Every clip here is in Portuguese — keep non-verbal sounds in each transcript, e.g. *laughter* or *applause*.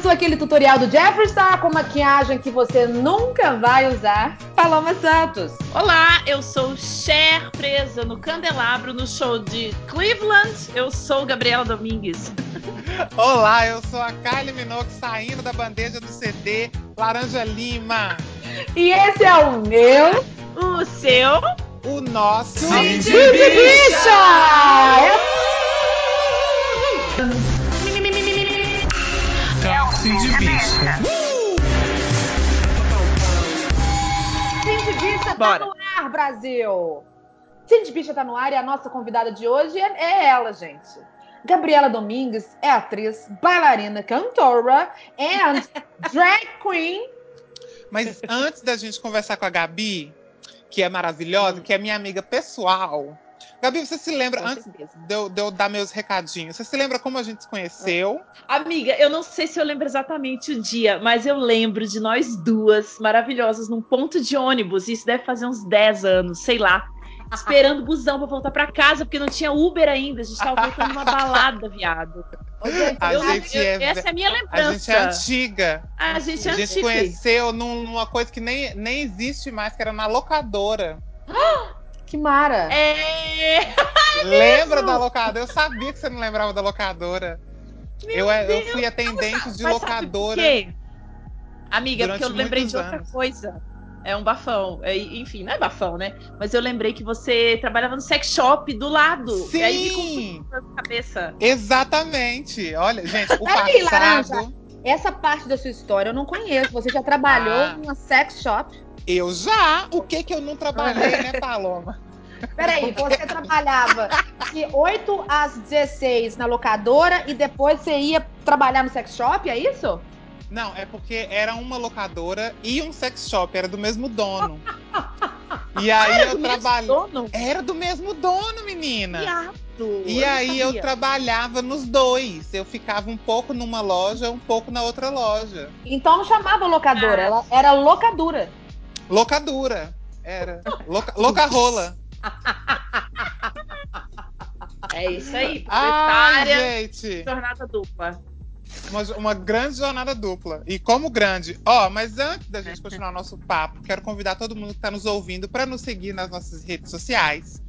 sou aquele tutorial do Jeffree Star com maquiagem que você nunca vai usar? Paloma Santos. Olá, eu sou Cher presa no candelabro no show de Cleveland. Eu sou Gabriela Domingues. *laughs* Olá, eu sou a Kylie Minogue saindo da bandeja do CD Laranja Lima. E esse é o meu, o seu, o nosso Cindy Bicha! Cindy Bicha. Cindy Bicha tá no ar, Brasil! Cindy Bicha tá no ar e a nossa convidada de hoje é, é ela, gente. Gabriela Domingues é atriz, bailarina, cantora and *laughs* drag queen. Mas antes da gente conversar com a Gabi, que é maravilhosa, que é minha amiga pessoal. Gabi, você se lembra, antes de eu, de eu, dar meus recadinhos, você se lembra como a gente se conheceu? Amiga, eu não sei se eu lembro exatamente o dia, mas eu lembro de nós duas maravilhosas num ponto de ônibus. Isso deve fazer uns 10 anos, sei lá esperando o busão pra voltar pra casa, porque não tinha Uber ainda. A gente tava voltando numa balada, viado. a eu, gente eu, é, essa é a minha lembrança. A gente é antiga. A gente é A gente conheceu numa coisa que nem, nem existe mais, que era na locadora. Que mara! *laughs* É... Lembra da locadora? Eu sabia que você não lembrava da locadora. eu, eu fui atendente de locadora. Amiga, porque eu lembrei de outra anos. coisa. É um bafão. É, enfim, não é bafão, né? Mas eu lembrei que você trabalhava no sex shop do lado. Sim! E aí na cabeça. Exatamente. Olha, gente, o passado... Laranja, essa parte da sua história eu não conheço. Você já trabalhou ah. numa sex shop? Eu já. O que que eu não trabalhei, né, *laughs* Paloma? Peraí, você trabalhava de 8 às 16 na locadora e depois você ia trabalhar no sex shop, é isso? Não, é porque era uma locadora e um sex shop, era do mesmo dono. e aí era eu trabalhei. Era do mesmo dono, menina. Viado, e aí eu trabalhava nos dois. Eu ficava um pouco numa loja, um pouco na outra loja. Então não chamava locadora, ah. ela era locadura. Locadura. Era. Loca, loca rola. É isso aí. *laughs* Ah, gente. Jornada dupla. Uma, uma, grande jornada dupla. E como grande. Ó, oh, mas antes da gente continuar nosso papo, quero convidar todo mundo que está nos ouvindo para nos seguir nas nossas redes sociais.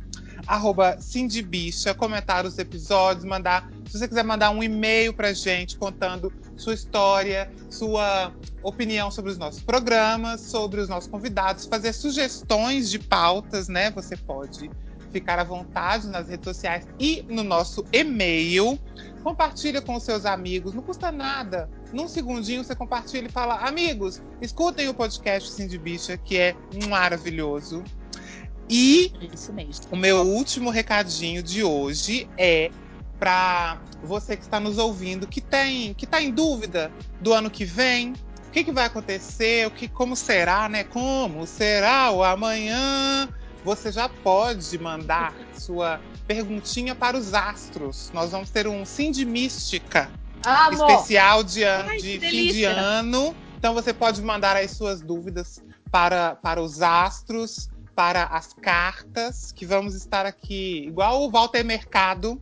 Arroba Cindy Bicha, comentar os episódios, mandar. Se você quiser mandar um e-mail pra gente contando sua história, sua opinião sobre os nossos programas, sobre os nossos convidados, fazer sugestões de pautas, né? Você pode ficar à vontade nas redes sociais e no nosso e-mail. Compartilha com os seus amigos, não custa nada. Num segundinho você compartilha e fala: Amigos, escutem o podcast Cindy Bicha, que é maravilhoso. E o meu último recadinho de hoje é para você que está nos ouvindo, que tem, que está em dúvida do ano que vem, o que, que vai acontecer, o que, como será, né? Como será o amanhã? você já pode mandar sua perguntinha para os astros. Nós vamos ter um Sim de Mística Amor. especial de, Ai, de fim de ano. Então você pode mandar as suas dúvidas para, para os astros, para as cartas, que vamos estar aqui, igual o Walter Mercado,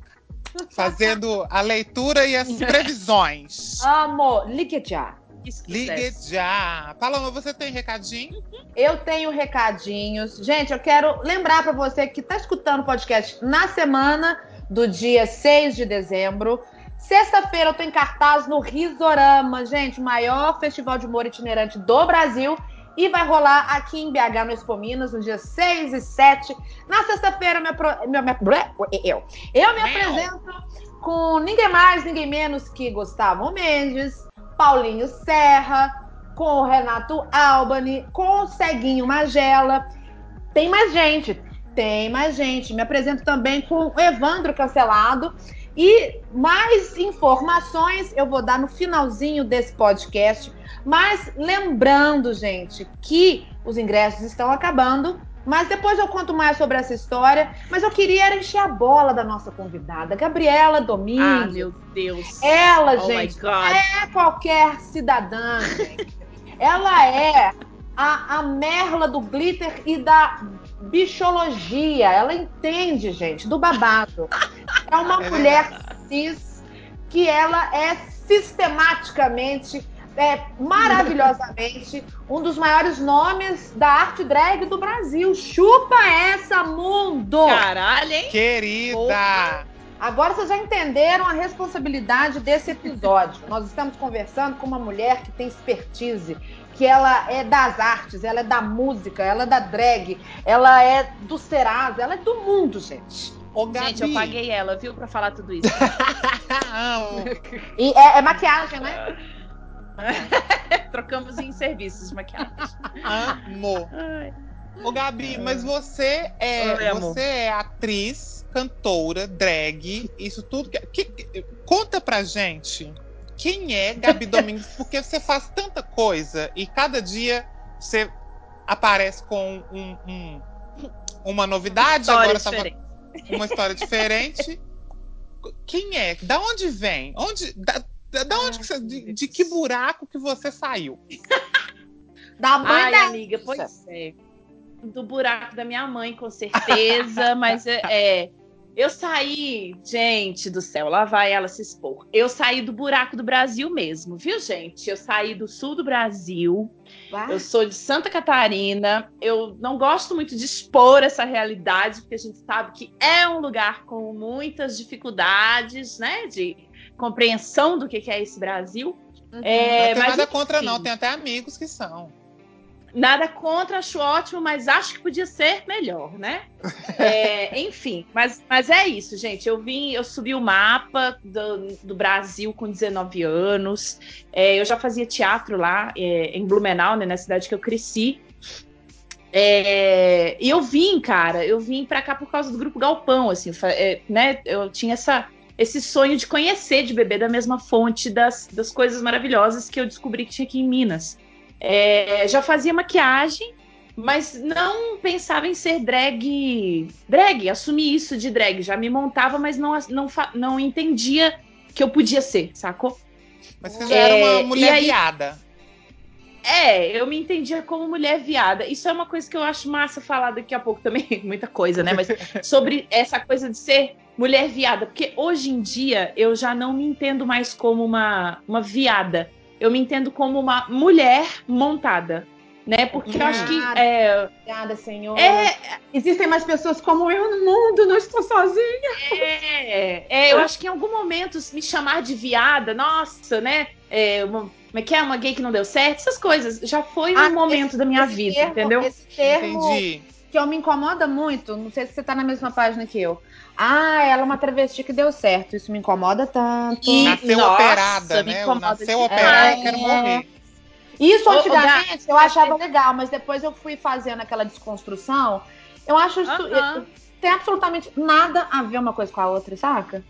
fazendo a leitura e as previsões. *laughs* Amor, ligue já. Ligue já. Paloma, você tem recadinho? Eu tenho recadinhos. Gente, eu quero lembrar para você que está escutando o podcast na semana do dia 6 de dezembro. Sexta-feira eu tô em cartaz no Risorama, gente, o maior festival de humor itinerante do Brasil. E vai rolar aqui em BH, no Expo Minas, no dia 6 e 7. Na sexta-feira, eu, eu, eu me apresento com ninguém mais, ninguém menos que Gustavo Mendes, Paulinho Serra, com o Renato Albani, com o Ceguinho Magela. Tem mais gente, tem mais gente. Me apresento também com o Evandro Cancelado. E mais informações eu vou dar no finalzinho desse podcast. Mas lembrando, gente, que os ingressos estão acabando mas depois eu conto mais sobre essa história. Mas eu queria encher a bola da nossa convidada, Gabriela Domingues. Ah, meu Deus. Ela, oh gente, é qualquer cidadã. Ela é a, a merla do glitter e da bichologia. Ela entende, gente, do babado. É uma é mulher cis que ela é sistematicamente, é, maravilhosamente, um dos maiores nomes da arte drag do Brasil. Chupa essa, mundo! Caralho, hein? Querida! Agora vocês já entenderam a responsabilidade desse episódio. Nós estamos conversando com uma mulher que tem expertise, que ela é das artes, ela é da música, ela é da drag, ela é do Serasa, ela é do mundo, gente. Ô, Gabi. Gente, eu paguei ela, viu, pra falar tudo isso. *laughs* e é, é, maquiagem, né? Trocamos em serviços de maquiagem. Amor. Ô, Gabi, mas você é, Oi, você é atriz, cantora, drag, isso tudo. Que, que, conta pra gente quem é Gabi Domingos, porque você faz tanta coisa e cada dia você aparece com um, um, uma novidade. Uma agora tava uma história diferente. Quem é? Da onde vem? Onde, da, da onde que você, de, de, que buraco que você saiu? Da mãe Ai, da amiga, pois é. Do buraco da minha mãe, com certeza, mas é, é eu saí, gente do céu, lá vai ela se expor. Eu saí do buraco do Brasil mesmo, viu, gente? Eu saí do sul do Brasil. Eu sou de Santa Catarina. Eu não gosto muito de expor essa realidade, porque a gente sabe que é um lugar com muitas dificuldades, né? De compreensão do que é esse Brasil. Uhum. É, não tem nada enfim. contra, não. Tem até amigos que são. Nada contra, acho ótimo, mas acho que podia ser melhor, né? *laughs* É, enfim, mas, mas é isso, gente. Eu vim, eu subi o mapa do, do Brasil com 19 anos. É, eu já fazia teatro lá é, em Blumenau, né, na cidade que eu cresci. É, e eu vim, cara, eu vim para cá por causa do grupo Galpão, assim, é, né? Eu tinha essa, esse sonho de conhecer, de beber da mesma fonte das, das coisas maravilhosas que eu descobri que tinha aqui em Minas. É, já fazia maquiagem, mas não pensava em ser drag. Drag, assumi isso de drag. Já me montava, mas não, não, não entendia que eu podia ser, sacou? Mas você já é, era uma mulher aí, viada. É, eu me entendia como mulher viada. Isso é uma coisa que eu acho massa falar daqui a pouco também. *laughs* Muita coisa, né? Mas sobre essa coisa de ser mulher viada. Porque hoje em dia eu já não me entendo mais como uma, uma viada eu me entendo como uma mulher montada. Né? Porque eu acho que. É, Obrigada, Senhor. É, Existem mais pessoas como eu no mundo, não estou sozinha. É, é, eu acho que em algum momento me chamar de viada, nossa, né? É, uma, como é que é? Uma gay que não deu certo, essas coisas. Já foi um ah, momento esse, da minha vida, termo, entendeu? Esse termo Entendi. que eu me incomoda muito, não sei se você tá na mesma página que eu. Ah, ela é uma travesti que deu certo. Isso me incomoda tanto. E, nasceu nossa, operada, né? Nasceu operada, eu quero morrer. Isso antigamente eu achava legal, mas depois eu fui fazendo aquela desconstrução. Eu acho isso. Uh -huh. Tem absolutamente nada a ver uma coisa com a outra, saca?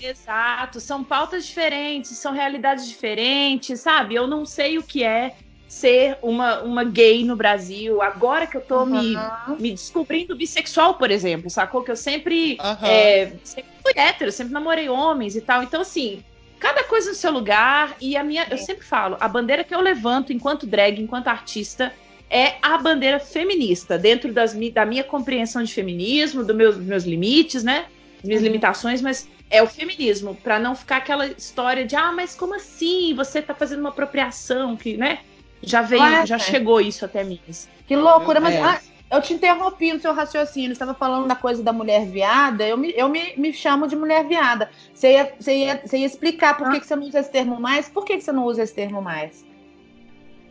Exato, são pautas diferentes, são realidades diferentes, sabe? Eu não sei o que é ser uma, uma gay no Brasil. Agora que eu tô uhum. me, me descobrindo bissexual, por exemplo, sacou? Que eu sempre, uhum. é, sempre fui hétero, sempre namorei homens e tal. Então, assim, cada coisa no seu lugar. E a minha, eu sempre falo, a bandeira que eu levanto enquanto drag, enquanto artista, é a bandeira feminista, dentro das, da minha compreensão de feminismo, dos meus, meus limites, né? Minhas uhum. limitações, mas é o feminismo, para não ficar aquela história de ah, mas como assim? Você tá fazendo uma apropriação que, né? Já veio, ah, já é. chegou isso até mim. Que loucura, mas é. ah, eu te interrompi no seu raciocínio. Você estava falando da coisa da mulher viada. Eu me, eu me, me chamo de mulher viada. Você ia, você ia, você ia explicar por ah. que, que você não usa esse termo mais? Por que, que você não usa esse termo mais?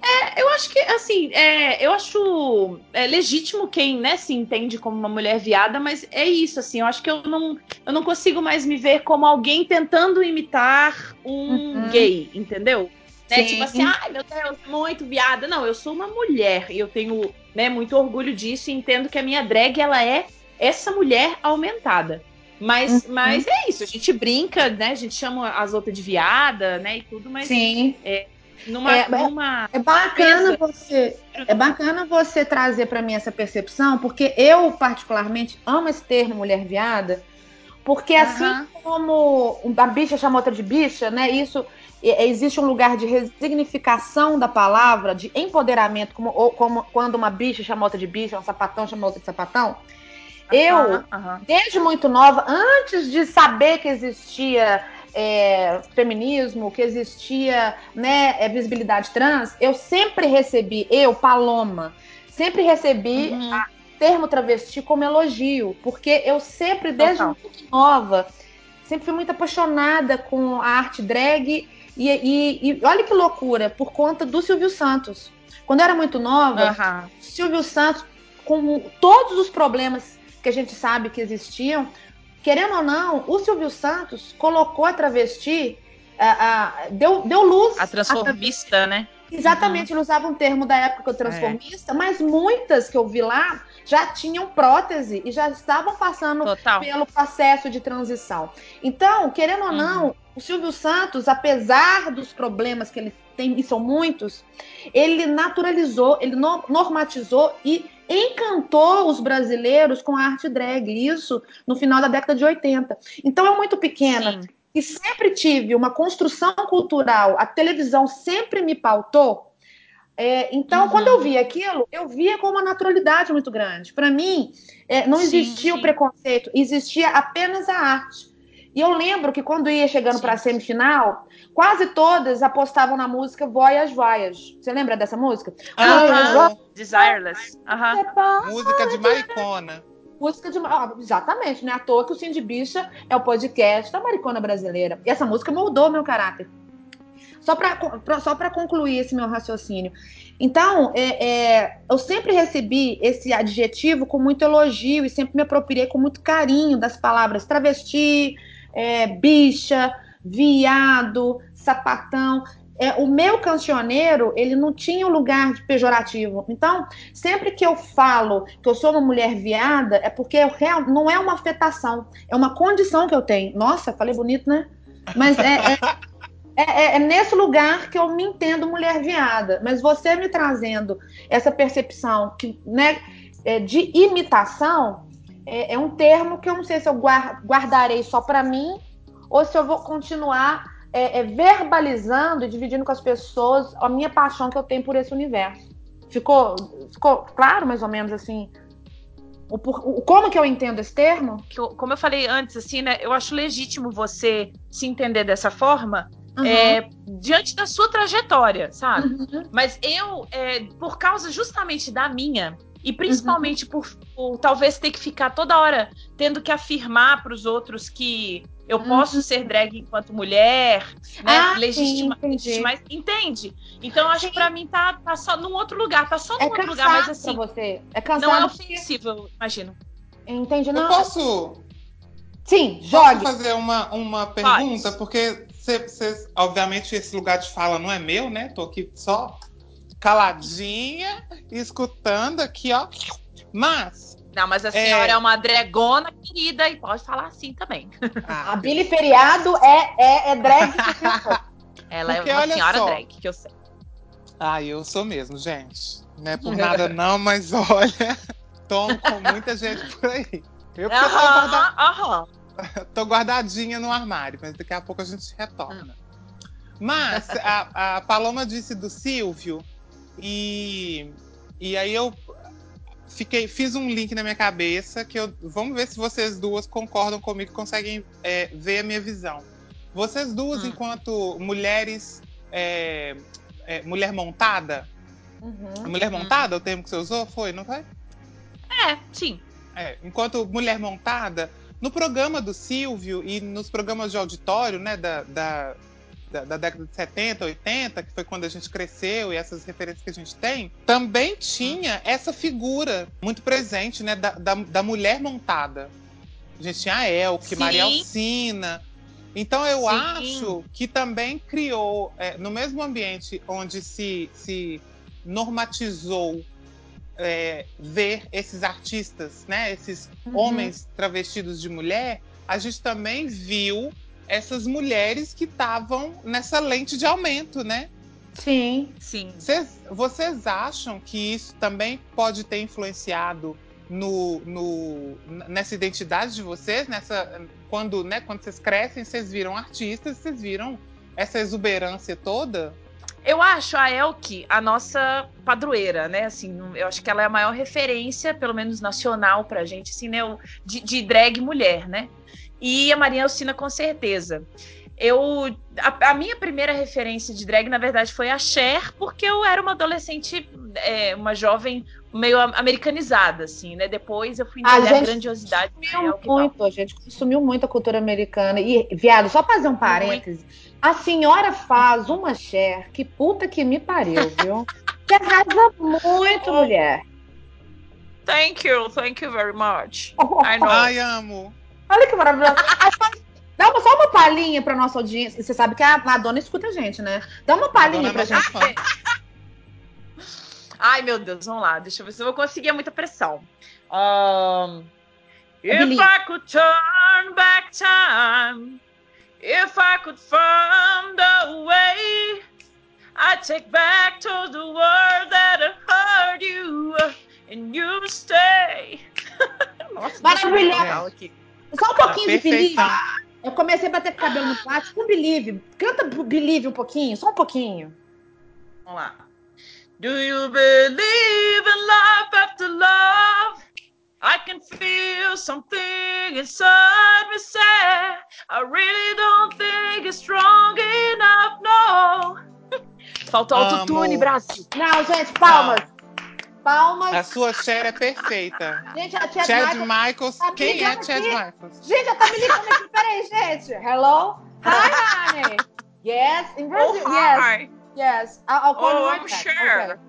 É, eu acho que, assim, é, eu acho é, legítimo quem, né, se entende como uma mulher viada, mas é isso, assim, eu acho que eu não, eu não consigo mais me ver como alguém tentando imitar um uhum. gay, entendeu? Né? Tipo assim, ai meu Deus, muito viada. Não, eu sou uma mulher e eu tenho né, muito orgulho disso e entendo que a minha drag ela é essa mulher aumentada. Mas, uhum. mas é isso, a gente brinca, né? A gente chama as outras de viada, né? E tudo, mas Sim. É, numa, é, numa é bacana você é bacana você trazer para mim essa percepção, porque eu particularmente amo esse termo mulher viada, porque assim uhum. como a bicha chama outra de bicha, né? Isso existe um lugar de resignificação da palavra, de empoderamento, como, como quando uma bicha chama outra de bicha, um sapatão chama outra de sapatão. Eu, desde muito nova, antes de saber que existia é, feminismo, que existia né, é, visibilidade trans, eu sempre recebi, eu, Paloma, sempre recebi uhum. a termo travesti como elogio, porque eu sempre, desde muito nova, sempre fui muito apaixonada com a arte drag e, e, e, olha que loucura, por conta do Silvio Santos. Quando eu era muito nova, uhum. Silvio Santos, com todos os problemas que a gente sabe que existiam, querendo ou não, o Silvio Santos colocou a travesti, deu, deu luz. A transformista, a né? Exatamente, uhum. ele usava um termo da época transformista, é. mas muitas que eu vi lá já tinham prótese e já estavam passando Total. pelo processo de transição. Então, querendo ou não, uhum. o Silvio Santos, apesar dos problemas que ele tem, e são muitos, ele naturalizou, ele normatizou e encantou os brasileiros com a arte drag, isso no final da década de 80. Então é muito pequena. Sim. E sempre tive uma construção cultural, a televisão sempre me pautou. É, então, uhum. quando eu via aquilo, eu via com uma naturalidade muito grande. Para mim, é, não existia sim. o preconceito, existia apenas a arte. E eu lembro que quando ia chegando para a semifinal, quase todas apostavam na música Voyage Voyage. Você lembra dessa música? Ah, Desireless. Música de Maricona. Música de. Ah, exatamente, não é à toa que o Cindy Bicha é o podcast da Maricona brasileira. E essa música moldou meu caráter. Só para só concluir esse meu raciocínio. Então, é, é, eu sempre recebi esse adjetivo com muito elogio e sempre me apropriei com muito carinho das palavras travesti, é, bicha, viado, sapatão. É, o meu cancioneiro, ele não tinha um lugar de pejorativo. Então, sempre que eu falo que eu sou uma mulher viada, é porque eu real, não é uma afetação, é uma condição que eu tenho. Nossa, falei bonito, né? Mas é, é, *laughs* é, é nesse lugar que eu me entendo mulher viada. Mas você me trazendo essa percepção que, né, é, de imitação, é, é, um termo que eu não sei se eu guardarei só para mim ou se eu vou continuar é, é, verbalizando e dividindo com as pessoas a minha paixão que eu tenho por esse universo. Ficou, ficou claro, mais ou menos, assim, o, como que eu entendo esse termo? Como eu falei antes, assim, né, eu acho legítimo você se entender dessa forma, Uhum. É, diante da sua trajetória, sabe? Uhum. Mas eu, é, por causa justamente da minha, e principalmente uhum. por, por, talvez ter que ficar toda hora tendo que afirmar para os outros que eu uhum. posso ser drag enquanto mulher, né? Ah, Legitima, sim, legitimar, entende? Então acho sim. que para mim tá, tá só num outro lugar, tá só num é outro lugar, mas assim, você. É não é ofensivo, imagino. Entendi, não. Eu posso Sim, jogue. Posso fazer uma, uma pergunta, Pode. porque cê, obviamente esse lugar de fala não é meu, né? Tô aqui só caladinha, escutando aqui, ó. Mas não, mas a senhora é, é uma dragona querida e pode falar assim também. Ah, a Billy Feriado é, é, é drag. Ela Porque, é uma senhora só. drag, que eu sei. Ah, eu sou mesmo, gente. Não é por nada não, mas olha, *laughs* tomo com muita gente por aí. Eu uh -huh, uh -huh. *laughs* tô guardadinha no armário, mas daqui a pouco a gente retorna. Mas *laughs* a, a Paloma disse do Silvio, e, e aí eu fiquei, fiz um link na minha cabeça que eu. Vamos ver se vocês duas concordam comigo, conseguem é, ver a minha visão. Vocês duas, hum. enquanto mulheres. É, é, mulher montada. Uhum. Mulher montada, uhum. o termo que você usou, foi, não foi? É, sim. É, enquanto mulher montada, no programa do Silvio e nos programas de auditório, né, da, da da, da, década de 70, 80, que foi quando a gente cresceu e essas referências que a gente tem, também tinha essa figura muito presente, né, da, da, da mulher montada. A gente tinha a Elke, Maria Alcina. Então eu Sim. acho que também criou, é, no mesmo ambiente onde se, se normatizou é, ver esses artistas, né, esses uhum. homens travestidos de mulher, a gente também viu essas mulheres que estavam nessa lente de aumento, né? Sim, sim. Cês, vocês acham que isso também pode ter influenciado no, no, nessa identidade de vocês, nessa quando, né, quando vocês crescem, vocês viram artistas, vocês viram essa exuberância toda? Eu acho a Elke a nossa padroeira, né? Assim, eu acho que ela é a maior referência, pelo menos nacional, pra gente, assim, né? De, de drag mulher, né? E a Maria Alcina, com certeza. eu a, a, minha primeira referência de drag, na verdade, foi a Cher, porque eu era uma adolescente, é, uma jovem meio americanizada, assim, né? Depois eu fui entender a, a grandiosidade. Consumiu muito, a gente consumiu muito a cultura americana. E, viado, só fazer um parêntese. Muito. A senhora faz uma Cher, que puta que me pariu, viu? *laughs* que arrasa muito, mulher. Thank you, thank you very much. I know. Ai, amo. Olha que maravilhoso. Dá uma, só uma palhinha pra nossa audiência. Você sabe que a Madonna escuta a gente, né? Dá uma palhinha é pra gente. *laughs* Ai, meu Deus, vamos lá. Deixa eu ver se eu vou conseguir é muita pressão. Um, if I could turn back time, if I could find a way, I'd take back to the world that hurt you, and you stay. *laughs* Nossa, Maravilhoso. Só um pouquinho de Believe. Eu comecei a bater cabelo no plástico com Believe. Canta Believe um pouquinho, só um pouquinho. Vamos lá. Do you believe in life after love? I can feel something inside me say Faltou autotune, Brasil. Não, gente, palmas. Palmas. A sua Cher é perfeita. Gente, a Chad, Chad Michaels. Michaels. Tá Quem é Chad Michaels? Gente, ela tá me ligando aqui. Peraí, gente. Hello? Hi, honey. Yes, in Brazil. Oh, yes. Yes. I'll, I'll call oh, you right I'm back. sure.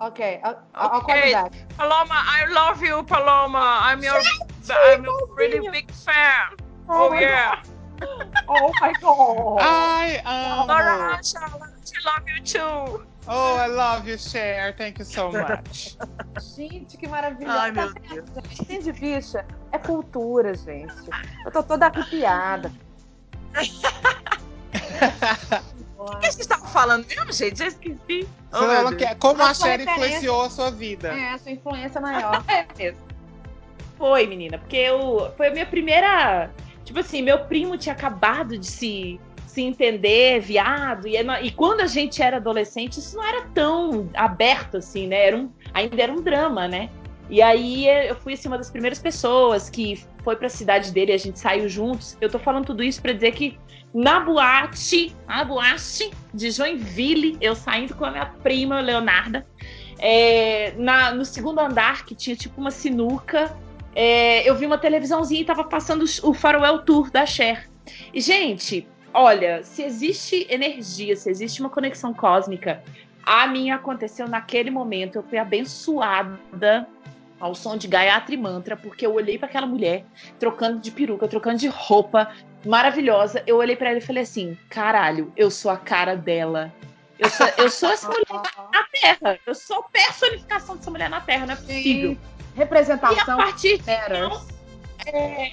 Okay. Okay. I'll, I'll call you back. Paloma, I love you, Paloma. I'm your, I'm a really big fan. Oh, oh yeah. *laughs* oh my god. I um. Laura, I love you too. Oh, I love you, Cher. Thank you so *laughs* much. gente, que maravilhoso. Ai, meu Deus. Tem de ficha. É cultura, gente. Eu tô toda arrepiada. O que a gente estava falando mesmo, gente? Já esqueci. Oh, que, como a, a Cher influenciou a sua vida. É, a sua influência maior. *laughs* é mesmo. Foi, menina, porque eu, foi a minha primeira. Tipo assim, meu primo tinha acabado de se se entender viado. E, e, quando a gente era adolescente, isso não era tão aberto assim, né? Era um, ainda era um drama, né? E aí eu fui assim, uma das primeiras pessoas que foi para a cidade dele e a gente saiu juntos. Eu tô falando tudo isso para dizer que na boate, na boate de Joinville, eu saindo com a minha prima Leonarda, é, na, no segundo andar, que tinha tipo uma sinuca, é, eu vi uma televisãozinha e tava passando o Faroel Tour da Cher. E, gente, olha, se existe energia, se existe uma conexão cósmica, a minha aconteceu naquele momento. Eu fui abençoada ao som de Gayatri Mantra, porque eu olhei para aquela mulher trocando de peruca, trocando de roupa, maravilhosa. Eu olhei para ela e falei assim: caralho, eu sou a cara dela. Eu sou, eu sou essa mulher na Terra. Eu sou a personificação dessa mulher na Terra, não é possível. Sim. Representação. E a partir de então, é,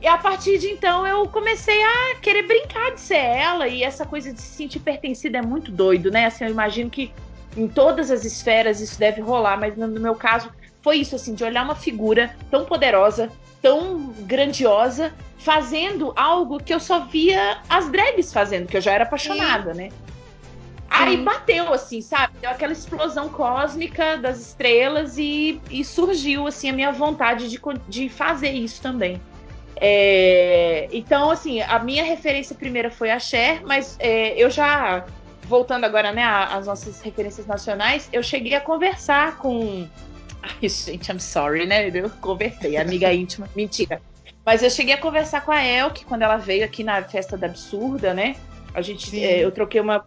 e a partir de então eu comecei a querer brincar de ser ela, e essa coisa de se sentir pertencida é muito doido, né? Assim, eu imagino que em todas as esferas isso deve rolar, mas no meu caso foi isso, assim, de olhar uma figura tão poderosa, tão grandiosa, fazendo algo que eu só via as drags fazendo, que eu já era apaixonada, Sim. né? Aí bateu, assim, sabe? Deu aquela explosão cósmica das estrelas e, e surgiu, assim, a minha vontade de, de fazer isso também. É, então, assim, a minha referência primeira foi a Cher, mas é, eu já, voltando agora, né, às nossas referências nacionais, eu cheguei a conversar com. Ai, gente, I'm sorry, né? Eu conversei, amiga *laughs* íntima. Mentira. Mas eu cheguei a conversar com a Elke quando ela veio aqui na festa da Absurda, né? A gente, é, eu troquei uma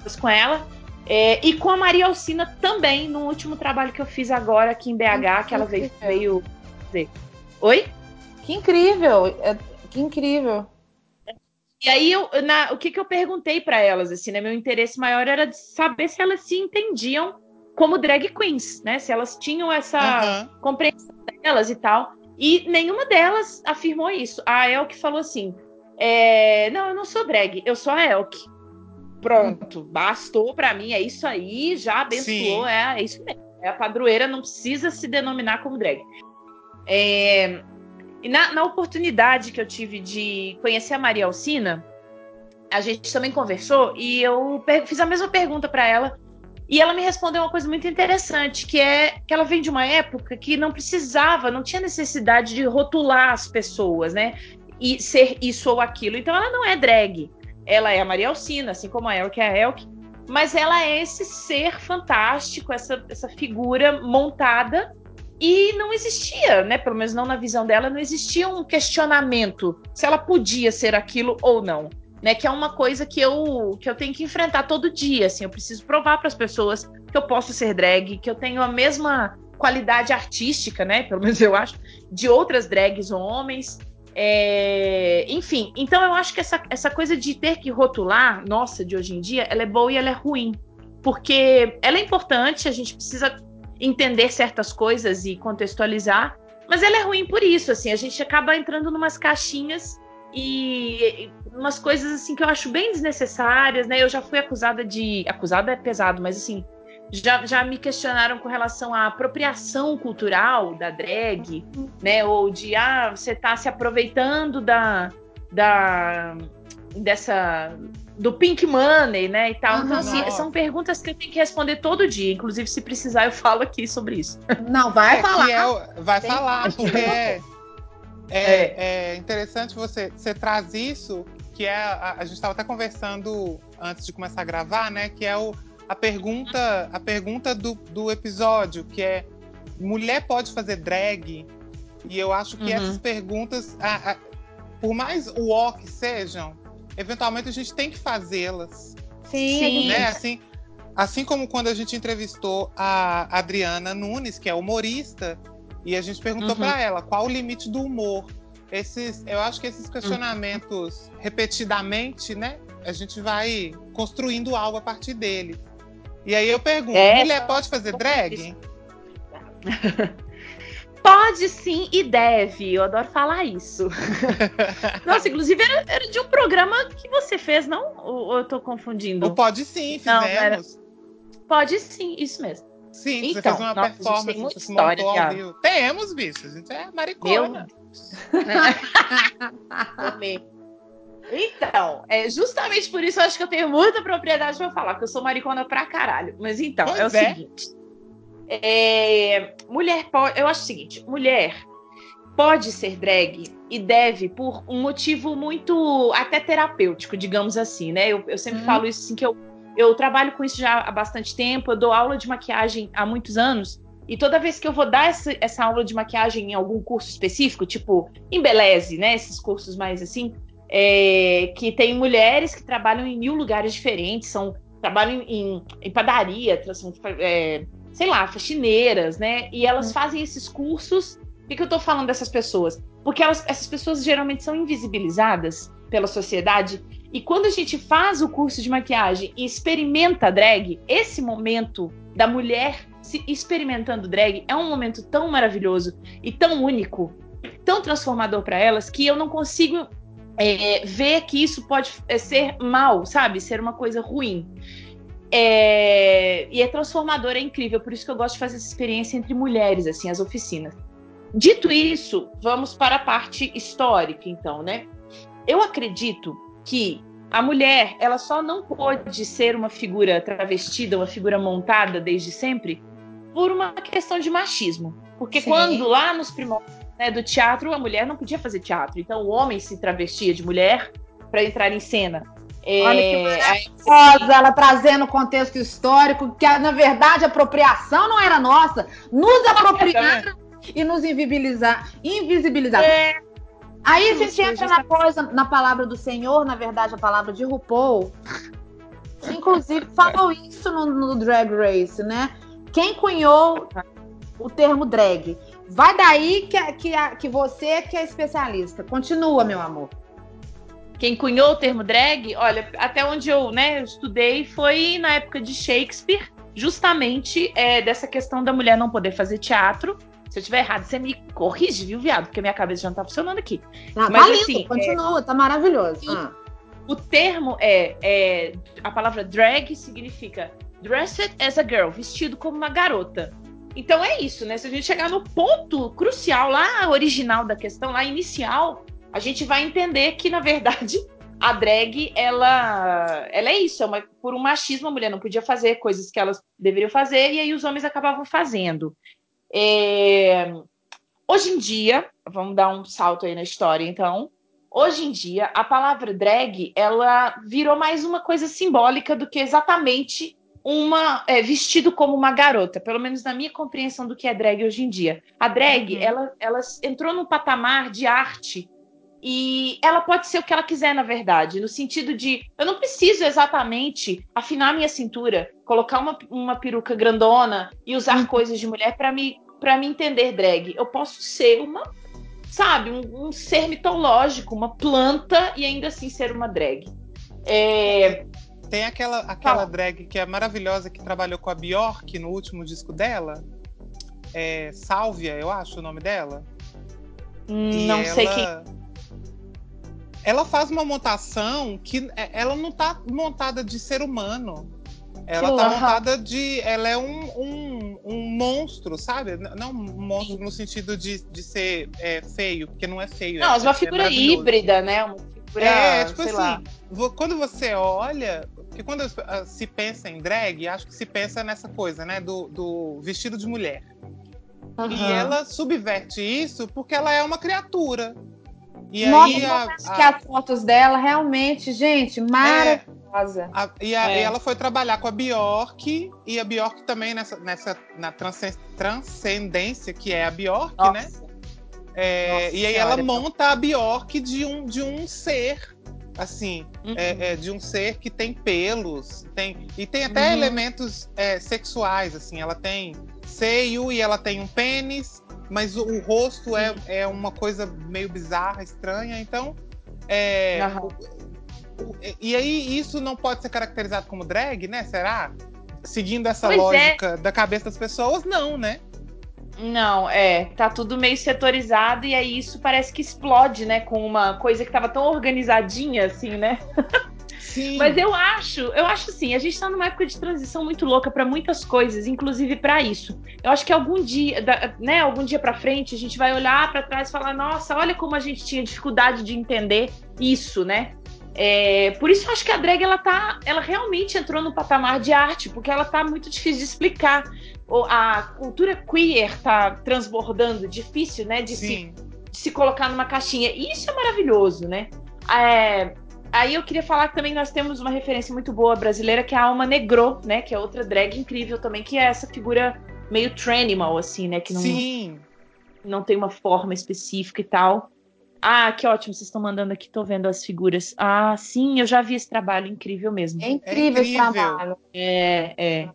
palavras com ela. É, e com a Maria Alcina também, no último trabalho que eu fiz agora aqui em BH, que ela veio. veio Oi? Que incrível! É, que incrível! E aí, eu, na, o que, que eu perguntei para elas, assim, né? Meu interesse maior era de saber se elas se entendiam como drag queens, né? Se elas tinham essa uhum. compreensão delas e tal. E nenhuma delas afirmou isso. A Elke falou assim: é, Não, eu não sou drag, eu sou a Elke. Pronto, bastou para mim, é isso aí, já abençoou, é, é, isso mesmo. É a padroeira, não precisa se denominar como drag. É, e na, na oportunidade que eu tive de conhecer a Maria Alcina, a gente também conversou e eu fiz a mesma pergunta para ela. E ela me respondeu uma coisa muito interessante, que é que ela vem de uma época que não precisava, não tinha necessidade de rotular as pessoas, né? E ser isso ou aquilo. Então ela não é drag. ela é a Maria Alcina, assim como a Elke é a Elke, mas ela é esse ser fantástico, essa, essa figura montada e não existia, né? Pelo menos não na visão dela, não existia um questionamento se ela podia ser aquilo ou não, né? Que é uma coisa que eu que eu tenho que enfrentar todo dia, assim, eu preciso provar para as pessoas que eu posso ser drag, que eu tenho a mesma qualidade artística, né? Pelo menos eu acho, de outras drags homens. É... Enfim, então eu acho que essa, essa coisa de ter que rotular, nossa, de hoje em dia, ela é boa e ela é ruim. Porque ela é importante, a gente precisa entender certas coisas e contextualizar, mas ela é ruim por isso, assim, a gente acaba entrando numas caixinhas e umas coisas assim que eu acho bem desnecessárias, né? Eu já fui acusada de, acusada é pesado, mas assim, já, já me questionaram com relação à apropriação cultural da drag, né? Ou de ah, você está se aproveitando da, da dessa do pink money, né, e tal. Uhum, então, assim, são perguntas que eu tenho que responder todo dia. Inclusive, se precisar, eu falo aqui sobre isso. Não, vai é, falar. É, vai Tem falar, porque é, é, é, interessante você, você traz isso, que é, a, a gente estava até conversando antes de começar a gravar, né, que é o, a pergunta, a pergunta do, do episódio, que é mulher pode fazer drag? E eu acho que uhum. essas perguntas, a, a, por mais o que sejam, eventualmente a gente tem que fazê-las. Sim, Sim. Né? Assim, assim como quando a gente entrevistou a Adriana Nunes, que é humorista, e a gente perguntou uhum. para ela qual o limite do humor. Esses, eu acho que esses uhum. questionamentos uhum. repetidamente, né? A gente vai construindo algo a partir dele. E aí eu pergunto, é, mulher pode fazer drag? *laughs* Pode sim e deve. Eu adoro falar isso. *laughs* Nossa, inclusive era, era, de um programa que você fez, não? Ou, eu tô confundindo? O Pode sim, fizemos. Não, era... Pode sim, isso mesmo. Sim, então, você fez uma nossa, performance, tem história montou. Temos, bicho. A gente é maricona. *laughs* Então, é justamente por isso eu acho que eu tenho muita propriedade para falar, que eu sou maricona pra caralho. Mas então, pois é o é. seguinte. É, mulher pode. Eu acho o seguinte: mulher pode ser drag e deve por um motivo muito até terapêutico, digamos assim, né? Eu, eu sempre uhum. falo isso assim que eu, eu trabalho com isso já há bastante tempo, eu dou aula de maquiagem há muitos anos. E toda vez que eu vou dar essa, essa aula de maquiagem em algum curso específico, tipo Embeleze, né? Esses cursos mais assim, é, que tem mulheres que trabalham em mil lugares diferentes, são trabalham em, em padaria, são, é, sei lá, faxineiras, né? E elas uhum. fazem esses cursos. Por que, que eu tô falando dessas pessoas? Porque elas, essas pessoas geralmente são invisibilizadas pela sociedade. E quando a gente faz o curso de maquiagem e experimenta drag, esse momento da mulher se experimentando drag é um momento tão maravilhoso e tão único, tão transformador para elas, que eu não consigo é, ver que isso pode é, ser mal, sabe? Ser uma coisa ruim. É, e é transformador, é incrível, por isso que eu gosto de fazer essa experiência entre mulheres, assim, as oficinas. Dito isso, vamos para a parte histórica, então, né? Eu acredito que a mulher, ela só não pode ser uma figura travestida, uma figura montada desde sempre, por uma questão de machismo. Porque Sim. quando lá nos primórdios né, do teatro, a mulher não podia fazer teatro. Então o homem se travestia de mulher para entrar em cena. É, Olha que maravilhosa, ela trazendo o contexto histórico, que na verdade a apropriação não era nossa. Nos apropriaram e nos invisibilizar. invisibilizar. É. Aí a gente entra na coisa, na palavra do Senhor, na verdade, a palavra de RuPaul, que inclusive *laughs* falou isso no, no Drag Race, né? Quem cunhou o termo drag? Vai daí que, que, que você que é especialista. Continua, meu amor quem cunhou o termo drag, olha, até onde eu, né, eu estudei foi na época de Shakespeare, justamente é, dessa questão da mulher não poder fazer teatro. Se eu estiver errado, você me corrige, viu, viado? Porque minha cabeça já não tá funcionando aqui. Ah, Mas, tá lindo, assim, continua, é, tá maravilhoso. O, ah. o termo é, é. A palavra drag significa dressed as a girl, vestido como uma garota. Então é isso, né? Se a gente chegar no ponto crucial, lá original da questão, lá inicial, a gente vai entender que, na verdade, *laughs* a drag, ela, ela é isso, é uma, por um machismo, a mulher não podia fazer coisas que elas deveriam fazer, e aí os homens acabavam fazendo. É... Hoje em dia, vamos dar um salto aí na história, então, hoje em dia a palavra drag ela virou mais uma coisa simbólica do que exatamente uma é, vestido como uma garota, pelo menos na minha compreensão do que é drag hoje em dia. A drag, uhum. ela, ela entrou num patamar de arte e ela pode ser o que ela quiser, na verdade, no sentido de eu não preciso exatamente afinar minha cintura, colocar uma, uma peruca grandona e usar uhum. coisas de mulher para me, pra me entender drag. Eu posso ser uma, sabe, um, um ser mitológico, uma planta e ainda assim ser uma drag. É, tem aquela, aquela drag que é maravilhosa que trabalhou com a Bjork no último disco dela. É Sálvia, eu acho o nome dela. Hum, não ela, sei quem. Ela faz uma montação que é, ela não tá montada de ser humano. Ela tá montada de. Ela é um, um, um monstro, sabe? Não um monstro Sim. no sentido de, de ser é, feio, porque não é feio. Não, é, é uma figura híbrida, né? Uma figura, é, tipo assim, lá. quando você olha, porque quando ah, se pensa em drag, acho que se pensa nessa coisa, né? Do, do vestido de mulher. Uhum. E ela subverte isso porque ela é uma criatura. E Nossa, aí a, a... que as fotos dela realmente, gente, maravilhosa. É, a, e, a, é. e, ela foi trabalhar com a Bjork e a Bjork também nessa, nessa na transcendência que é a Bjork, né? Nossa. né? É, Nossa, e aí ela monta a Bjork de um, de um ser assim, uhum. é, é, de um ser que tem pelos, tem e tem até uhum. elementos é, sexuais, assim, ela tem seio e ela tem um pênis, mas o, o rosto é, é uma coisa meio bizarra, estranha, então é, o, o, e aí isso não pode ser caracterizado como drag, né? Será? Seguindo essa pois é. lógica da cabeça das pessoas, não, né? Não, é, tá tudo meio setorizado e aí isso parece que explode, né, com uma coisa que tava tão organizadinha assim, né? *laughs* Sim. Mas eu acho, eu acho assim, a gente tá numa época de transição muito louca para muitas coisas, inclusive para isso. Eu acho que algum dia, né, algum dia para frente a gente vai olhar para trás e falar: "Nossa, olha como a gente tinha dificuldade de entender isso, né?" É, por isso eu acho que a drag ela tá, ela realmente entrou no patamar de arte, porque ela tá muito difícil de explicar. A cultura queer tá transbordando, difícil, né, de se, de se colocar numa caixinha. E isso é maravilhoso, né? É, aí eu queria falar que também nós temos uma referência muito boa brasileira, que é a Alma Negro, né, que é outra drag incrível também, que é essa figura meio tranimal, assim, né, que não, Sim. não tem uma forma específica e tal. Ah, que ótimo, vocês estão mandando aqui, tô vendo as figuras. Ah, sim, eu já vi esse trabalho, incrível mesmo. É incrível, é incrível. esse trabalho. É, é.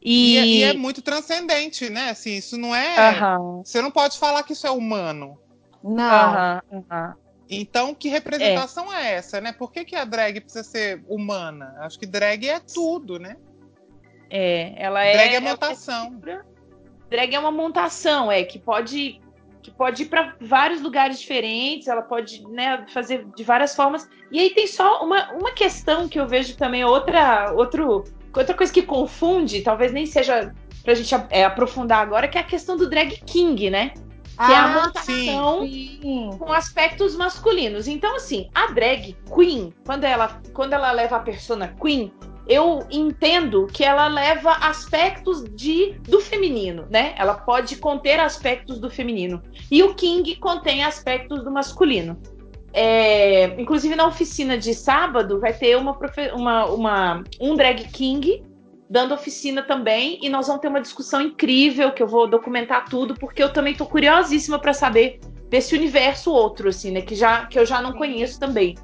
E... E, é, e... é muito transcendente, né? Assim, isso não é. Uhum. Você não pode falar que isso é humano. Não. Uhum, uhum. Então, que representação é. é, essa, né? Por que, que a drag precisa ser humana? Acho que drag é tudo, né? É, ela drag é. Drag é montação. drag é uma montação, é, que pode que pode ir para vários lugares diferentes, ela pode né, fazer de várias formas. E aí tem só uma, uma questão que eu vejo também, outra, outro, outra coisa que confunde, talvez nem seja pra gente é, aprofundar agora, que é a questão do drag king, né? Que ah, é a ah, montação sim. com aspectos masculinos. Então, assim, a drag queen, quando ela, quando ela leva a persona queen, eu entendo que ela leva aspectos de do feminino, né? Ela pode conter aspectos do feminino. E o King contém aspectos do masculino. É, inclusive na oficina de sábado vai ter uma, uma, uma, um drag king dando oficina também e nós vamos ter uma discussão incrível que eu vou documentar tudo porque eu também tô curiosíssima para saber desse universo outro assim, né, que já que eu já não conheço também.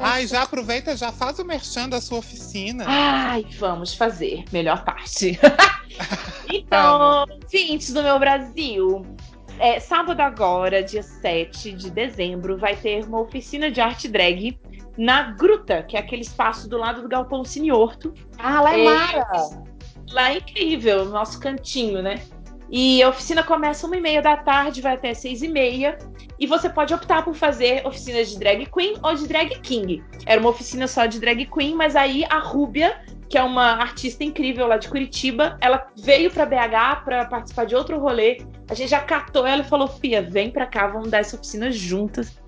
Ai, já aproveita, já faz o merchan da sua oficina. Ai, vamos fazer. Melhor parte. *laughs* então, ouvintes do meu Brasil, é, sábado agora, dia 7 de dezembro, vai ter uma oficina de arte drag na Gruta, que é aquele espaço do lado do Galpão Cine Horto. Ah, lá é, é Mara! Lá é incrível, nosso cantinho, né? E a oficina começa uma e meia da tarde, vai até seis e meia. E você pode optar por fazer oficinas de drag queen ou de drag king. Era uma oficina só de drag queen, mas aí a Rúbia, que é uma artista incrível lá de Curitiba, ela veio para BH para participar de outro rolê. A gente já catou ela e falou: Fia, vem para cá, vamos dar essa oficina juntas.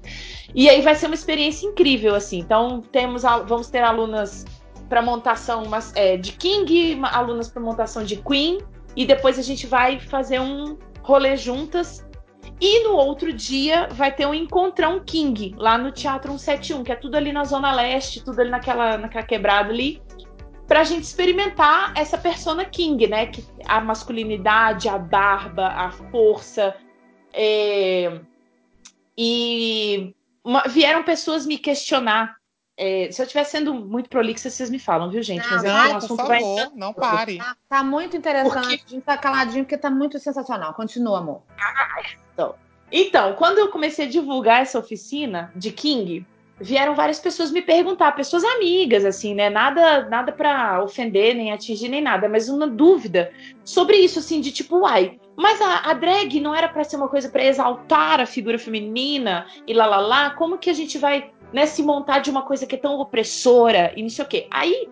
E aí vai ser uma experiência incrível, assim. Então, temos, vamos ter alunas para montação é, de King, alunas para montação de Queen, e depois a gente vai fazer um rolê juntas E no outro dia vai ter um encontrão King lá no Teatro 171, que é tudo ali na Zona Leste, tudo ali naquela, naquela quebrada ali, pra gente experimentar essa persona King, né? Que a masculinidade, a barba, a força. É... E uma... vieram pessoas me questionar é, se eu estiver sendo muito prolixa, vocês me falam, viu, gente? Não, Mas é um assunto por favor, vai... não pare. Tá, tá muito interessante. Porque... A gente tá caladinho porque tá muito sensacional. Continua, amor. então, então, quando eu comecei a divulgar essa oficina de King, vieram várias pessoas me perguntar, pessoas amigas, assim, né? Nada, nada para ofender, nem atingir, nem nada, mas uma dúvida sobre isso, assim, de tipo, uai, mas a, a drag não era para ser uma coisa para exaltar a figura feminina e lá lá lá? Como que a gente vai né, se montar de uma coisa que é tão opressora e não sei o quê. Aí,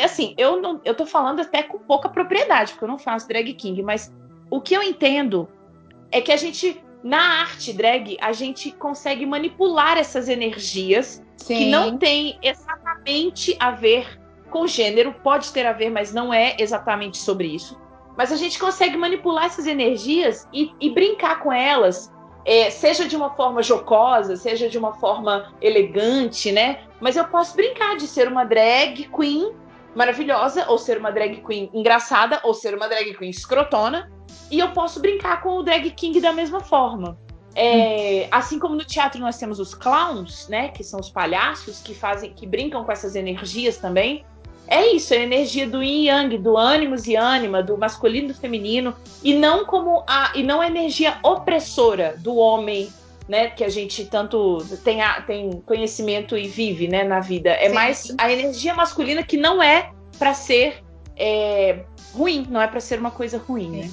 assim, eu não, eu tô falando até com pouca propriedade, porque eu não faço drag king, mas o que eu entendo é que a gente na arte drag a gente consegue manipular essas energias Sim. que não tem exatamente a ver com gênero, pode ter a ver, mas não é exatamente sobre isso. Mas a gente consegue manipular essas energias e, e brincar com elas é, seja de uma forma jocosa, seja de uma forma elegante, né? Mas eu posso brincar de ser uma drag queen maravilhosa, ou ser uma drag queen engraçada, ou ser uma drag queen escrotona, e eu posso brincar com o drag king da mesma forma. É. Assim como no teatro nós temos os clowns, né? Que são os palhaços que fazem, que brincam com essas energias também é isso, é a energia do yin yang, do ânimos e ânima, do masculino e do feminino, e não como a e não a energia opressora do homem, né, que a gente tanto tem, a, tem conhecimento e vive, né, na vida. É sim, mais a energia masculina que não é para ser é, ruim, não é para ser uma coisa ruim, né?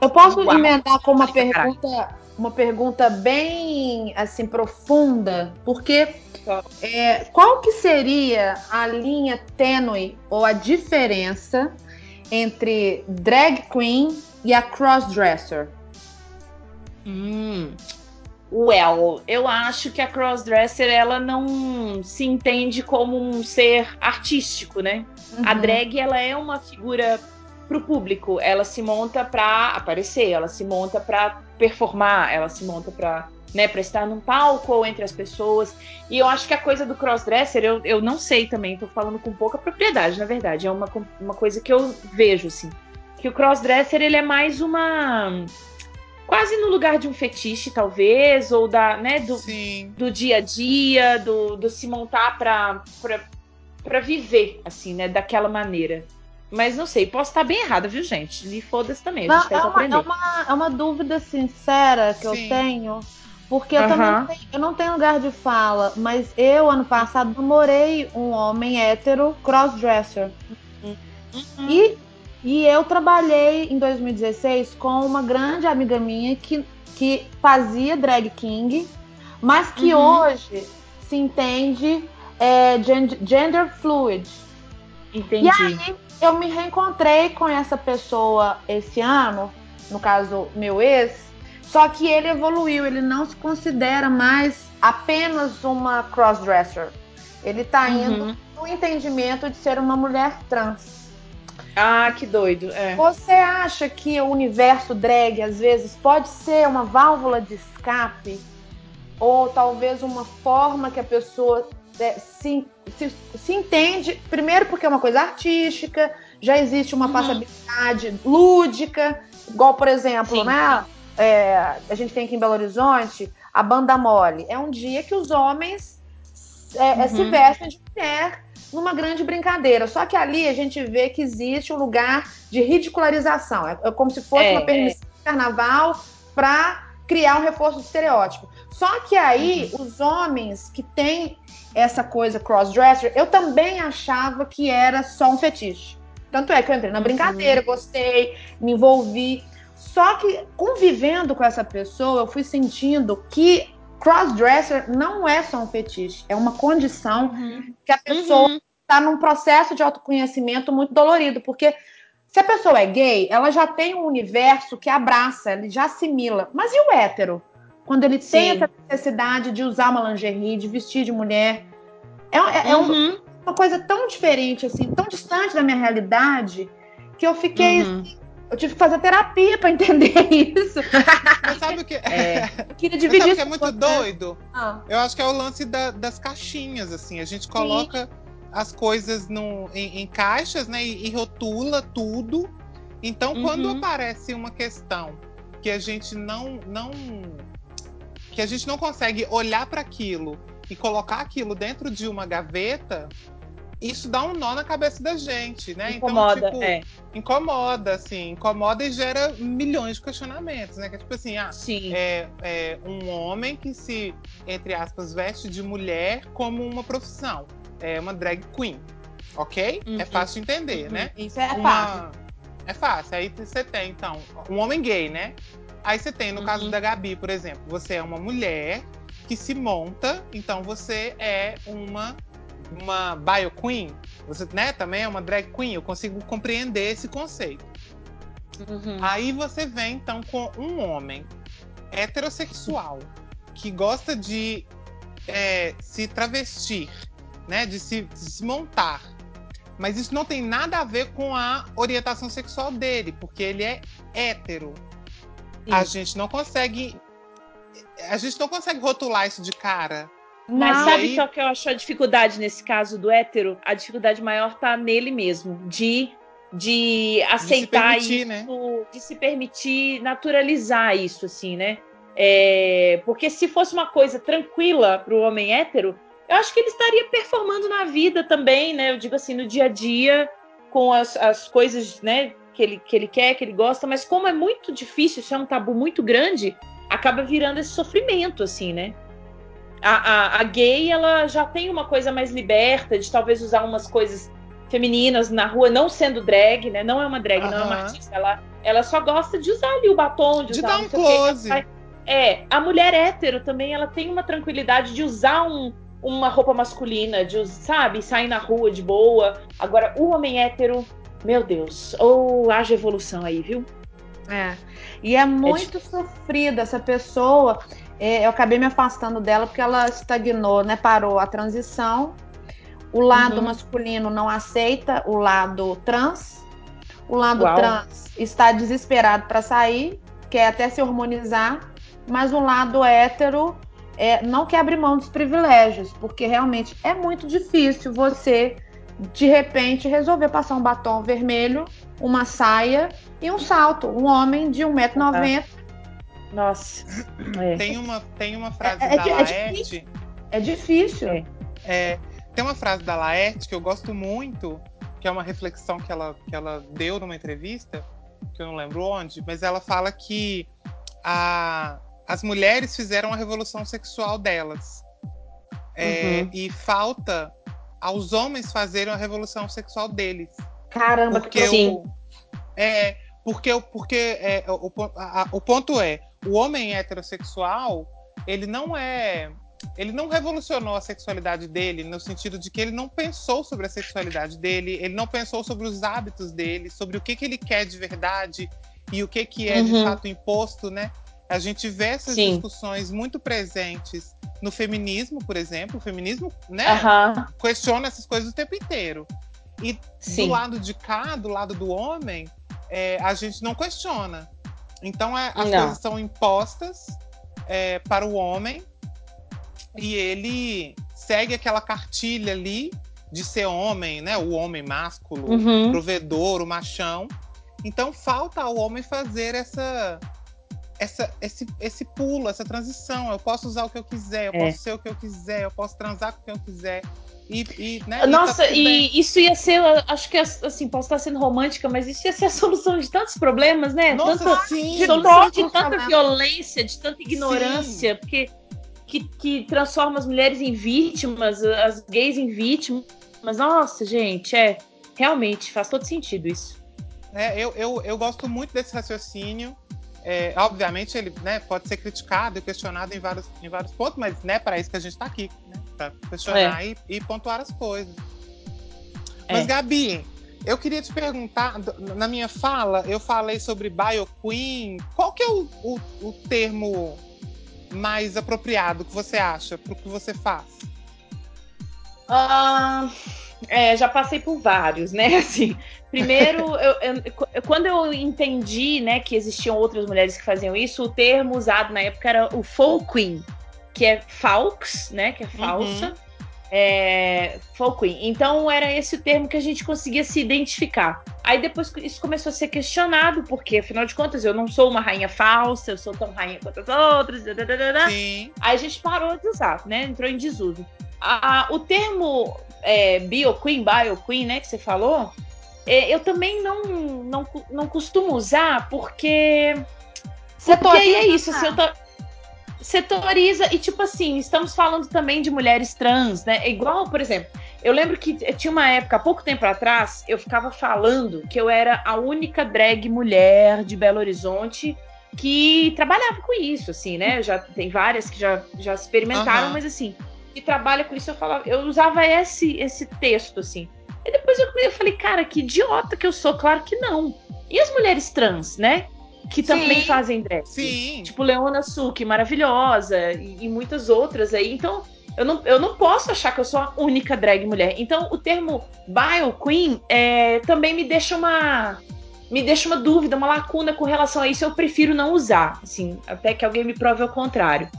Eu posso Uau. emendar com uma pergunta, uma pergunta bem assim profunda, porque é, qual que seria a linha tênue ou a diferença entre drag queen e a crossdresser? Hum. Well, eu acho que a crossdresser ela não se entende como um ser artístico, né? Uhum. A drag ela é uma figura pro público, ela se monta para aparecer, ela se monta para performar, ela se monta para né, para estar num palco ou entre as pessoas. E eu acho que a coisa do crossdresser, eu, eu não sei também, tô falando com pouca propriedade, na verdade. É uma, uma coisa que eu vejo, assim. Que o crossdresser, ele é mais uma. Quase no lugar de um fetiche, talvez, ou da, né, do, do dia a dia, do, do se montar pra viver, assim, né, daquela maneira. Mas não sei, posso estar bem errada, viu, gente? E foda-se também, a gente não, é, uma, é, uma, é uma dúvida sincera que Sim. eu tenho porque eu uhum. também não tenho, eu não tenho lugar de fala, mas eu, ano passado, namorei um homem hétero crossdresser. Uhum. E, e eu trabalhei em 2016 com uma grande amiga minha que, que fazia drag king, mas que uhum. hoje se entende é, gender fluid. Entendi. E aí eu me reencontrei com essa pessoa esse ano, no caso, meu ex, só que ele evoluiu, ele não se considera mais apenas uma crossdresser. Ele está indo uhum. no entendimento de ser uma mulher trans. Ah, que doido. É. Você acha que o universo drag às vezes pode ser uma válvula de escape? Ou talvez uma forma que a pessoa se, se, se, entende, primeiro porque é uma coisa artística, já existe uma uhum. passabilidade lúdica, igual, por exemplo, Sim. né? é, a gente tem aqui em Belo Horizonte a banda mole. É um dia que os homens é, é, uhum. se vestem de mulher numa grande brincadeira. Só que ali a gente vê que existe um lugar de ridicularização. É, é como se fosse é, uma permissão de carnaval para criar um reforço de estereótipo. Só que aí uhum. os homens que têm essa coisa crossdresser, eu também achava que era só um fetiche. Tanto é que eu entrei na uhum. brincadeira, gostei, me envolvi. Só que convivendo com essa pessoa, eu fui sentindo que crossdresser não é só um fetiche, é uma condição uhum. que a pessoa está uhum. num processo de autoconhecimento muito dolorido, porque se a pessoa é gay, ela já tem um universo que abraça, ele já assimila. Mas e o hétero? Quando ele Sim. tem essa necessidade de usar uma lingerie, de vestir de mulher, é, é, é uhum. uma coisa tão diferente, assim, tão distante da minha realidade, que eu fiquei uhum. assim, Eu tive que fazer terapia para *laughs* entender isso. Mas sabe o que? É. *laughs* Eu queria dividir sabe o que é muito doido? Ah. Eu acho que é o lance da- das caixinhas, assim. A gente coloca as coisas no, em, em caixas, né? E, e rotula tudo. Então, quando Uhum. aparece uma questão que a gente não, não que a gente não consegue olhar para aquilo e colocar aquilo dentro de uma gaveta, isso dá um nó na cabeça da gente, né? Incomoda, então, tipo, é. incomoda, assim, incomoda e gera milhões de questionamentos, né? Que é tipo assim, ah, é, é um homem que se, entre aspas, veste de mulher como uma profissão. É uma drag queen. Ok? Uhum. É fácil de entender, né? Isso é Uma- fácil. É fácil. Aí você tem, então, um homem gay, né? Aí você tem, no Uhum. caso da Gabi, por exemplo, você é uma mulher que se monta, então você é uma uma bio queen, você né, também é uma drag queen, eu consigo compreender esse conceito. Uhum. Aí você vem então com um homem heterossexual que gosta de é, se travestir, né, de se, de se montar. Mas isso não tem nada a ver com a orientação sexual dele, porque ele é hétero. A gente não consegue. A gente não consegue rotular isso de cara. Mas Não, sabe qual que eu acho a dificuldade nesse caso do hétero? A dificuldade maior tá nele mesmo, de, de aceitar permitir, isso, né? de se permitir naturalizar isso, assim, né? É, porque se fosse uma coisa tranquila para o homem hétero, eu acho que ele estaria performando na vida também, né? Eu digo assim, no dia a dia, com as, as coisas, né, que ele, que ele quer, que ele gosta, mas como é muito difícil, isso é um tabu muito grande, acaba virando esse sofrimento, assim, né? A, a, a gay, ela já tem uma coisa mais liberta, de talvez usar umas coisas femininas na rua, não sendo drag, né? Não é uma drag, não é uma artista. Ela, ela só gosta de usar ali o batom, de, De usar dar um close. É, a mulher hétero também, ela tem uma tranquilidade de usar um, uma roupa masculina, de, sabe, sair na rua de boa. Agora, o homem hétero, meu Deus, ou haja evolução aí, viu? É. E é muito sofrida essa pessoa. É, eu acabei me afastando dela porque ela estagnou, né? Parou a transição. O lado Uhum. masculino não aceita o lado trans. O lado Uau. trans está desesperado para sair, quer até se hormonizar, mas o lado hétero é, não quer abrir mão dos privilégios, porque realmente é muito difícil você, de repente, resolver passar um batom vermelho, uma saia e um salto. Um homem de 1,90m. Nossa. É. Tem uma, tem uma frase É- é da é Laerte. difícil. É difícil. É. É, tem uma frase da Laerte que eu gosto muito, que é uma reflexão que ela, que ela deu numa entrevista, que eu não lembro onde, mas ela fala que a- as mulheres fizeram a revolução sexual delas. É, Uhum. E falta aos homens fazerem a revolução sexual deles. Caramba, Porque Sim. o. É, porque, o- porque é, o, a- o ponto é, o homem heterossexual, ele não é. Ele não revolucionou a sexualidade dele no sentido de que ele não pensou sobre a sexualidade dele, ele não pensou sobre os hábitos dele, sobre o que, que ele quer de verdade e o que, que é de Uhum. fato imposto, né? A gente vê essas Sim. discussões muito presentes no feminismo, por exemplo. O feminismo, né? Aham, Questiona essas coisas o tempo inteiro. E sim. do lado de cá, do lado do homem, é, a gente não questiona. Então é, as Não. coisas são impostas é, para o homem e ele segue aquela cartilha ali de ser homem, né? O homem másculo, Uhum. provedor, o machão. Então falta ao homem fazer essa, essa esse, esse pulo, essa transição. Eu posso usar o que eu quiser, eu É. posso ser o que eu quiser, eu posso transar com quem eu quiser. E, e, né, e tá Nossa, tudo bem. e isso ia ser, acho que assim, posso estar sendo romântica, mas isso ia ser a *laughs* solução de tantos problemas, né? Nossa, Tanta sim! de solução de todos tanta violência, de tanta ignorância, porque que, que transforma as mulheres em vítimas, as gays em vítimas. Mas, nossa, gente, é. Realmente, faz todo sentido isso. É, eu, eu, eu gosto muito desse raciocínio. É, obviamente, ele né, pode ser criticado e questionado em vários, em vários pontos, mas né, para isso que a gente está aqui, né, para questionar e, e pontuar as coisas. Mas, É. Gabi, eu queria te perguntar, na minha fala, eu falei sobre bioqueen. Qual que é o, o, o termo mais apropriado que você acha para o que você faz? Ah, é, já passei por vários, né? *laughs* Assim, primeiro, eu, eu, quando eu entendi, né, que existiam outras mulheres que faziam isso, o termo usado na época era o folk queen, que é falx, né, que é falsa. Uhum. É, folk queen. Então era esse o termo que a gente conseguia se identificar. Aí depois isso começou a ser questionado, porque afinal de contas eu não sou uma rainha falsa, eu sou tão rainha quanto as outras. Sim. Aí a gente parou de usar, né? Entrou em desuso. A, o termo é, Bio Queen, Bio Queen, né, que você falou, é, eu também não, não, não costumo usar porque. Setoriza. Porque é isso, tô, setoriza e, tipo assim, estamos falando também de mulheres trans, né? É igual, por exemplo, eu lembro que tinha uma época, há pouco tempo atrás, eu ficava falando que eu era a única drag mulher de Belo Horizonte que trabalhava com isso, assim, né? Já tem várias que já, já experimentaram, uhum. mas assim, que trabalha com isso, eu falava, eu usava esse esse texto assim. E depois eu, eu falei, cara, que idiota que eu sou, claro que não. E as mulheres trans, né? Que também Sim. fazem drag. Sim. Tipo Leona Suki, maravilhosa, e, e, muitas outras aí. Então, eu não, eu não posso achar que eu sou a única drag mulher. Então, o termo Bio Queen é, também me deixa uma. Me deixa uma dúvida, uma lacuna com relação a isso. Eu prefiro não usar, assim, até que alguém me prove ao contrário.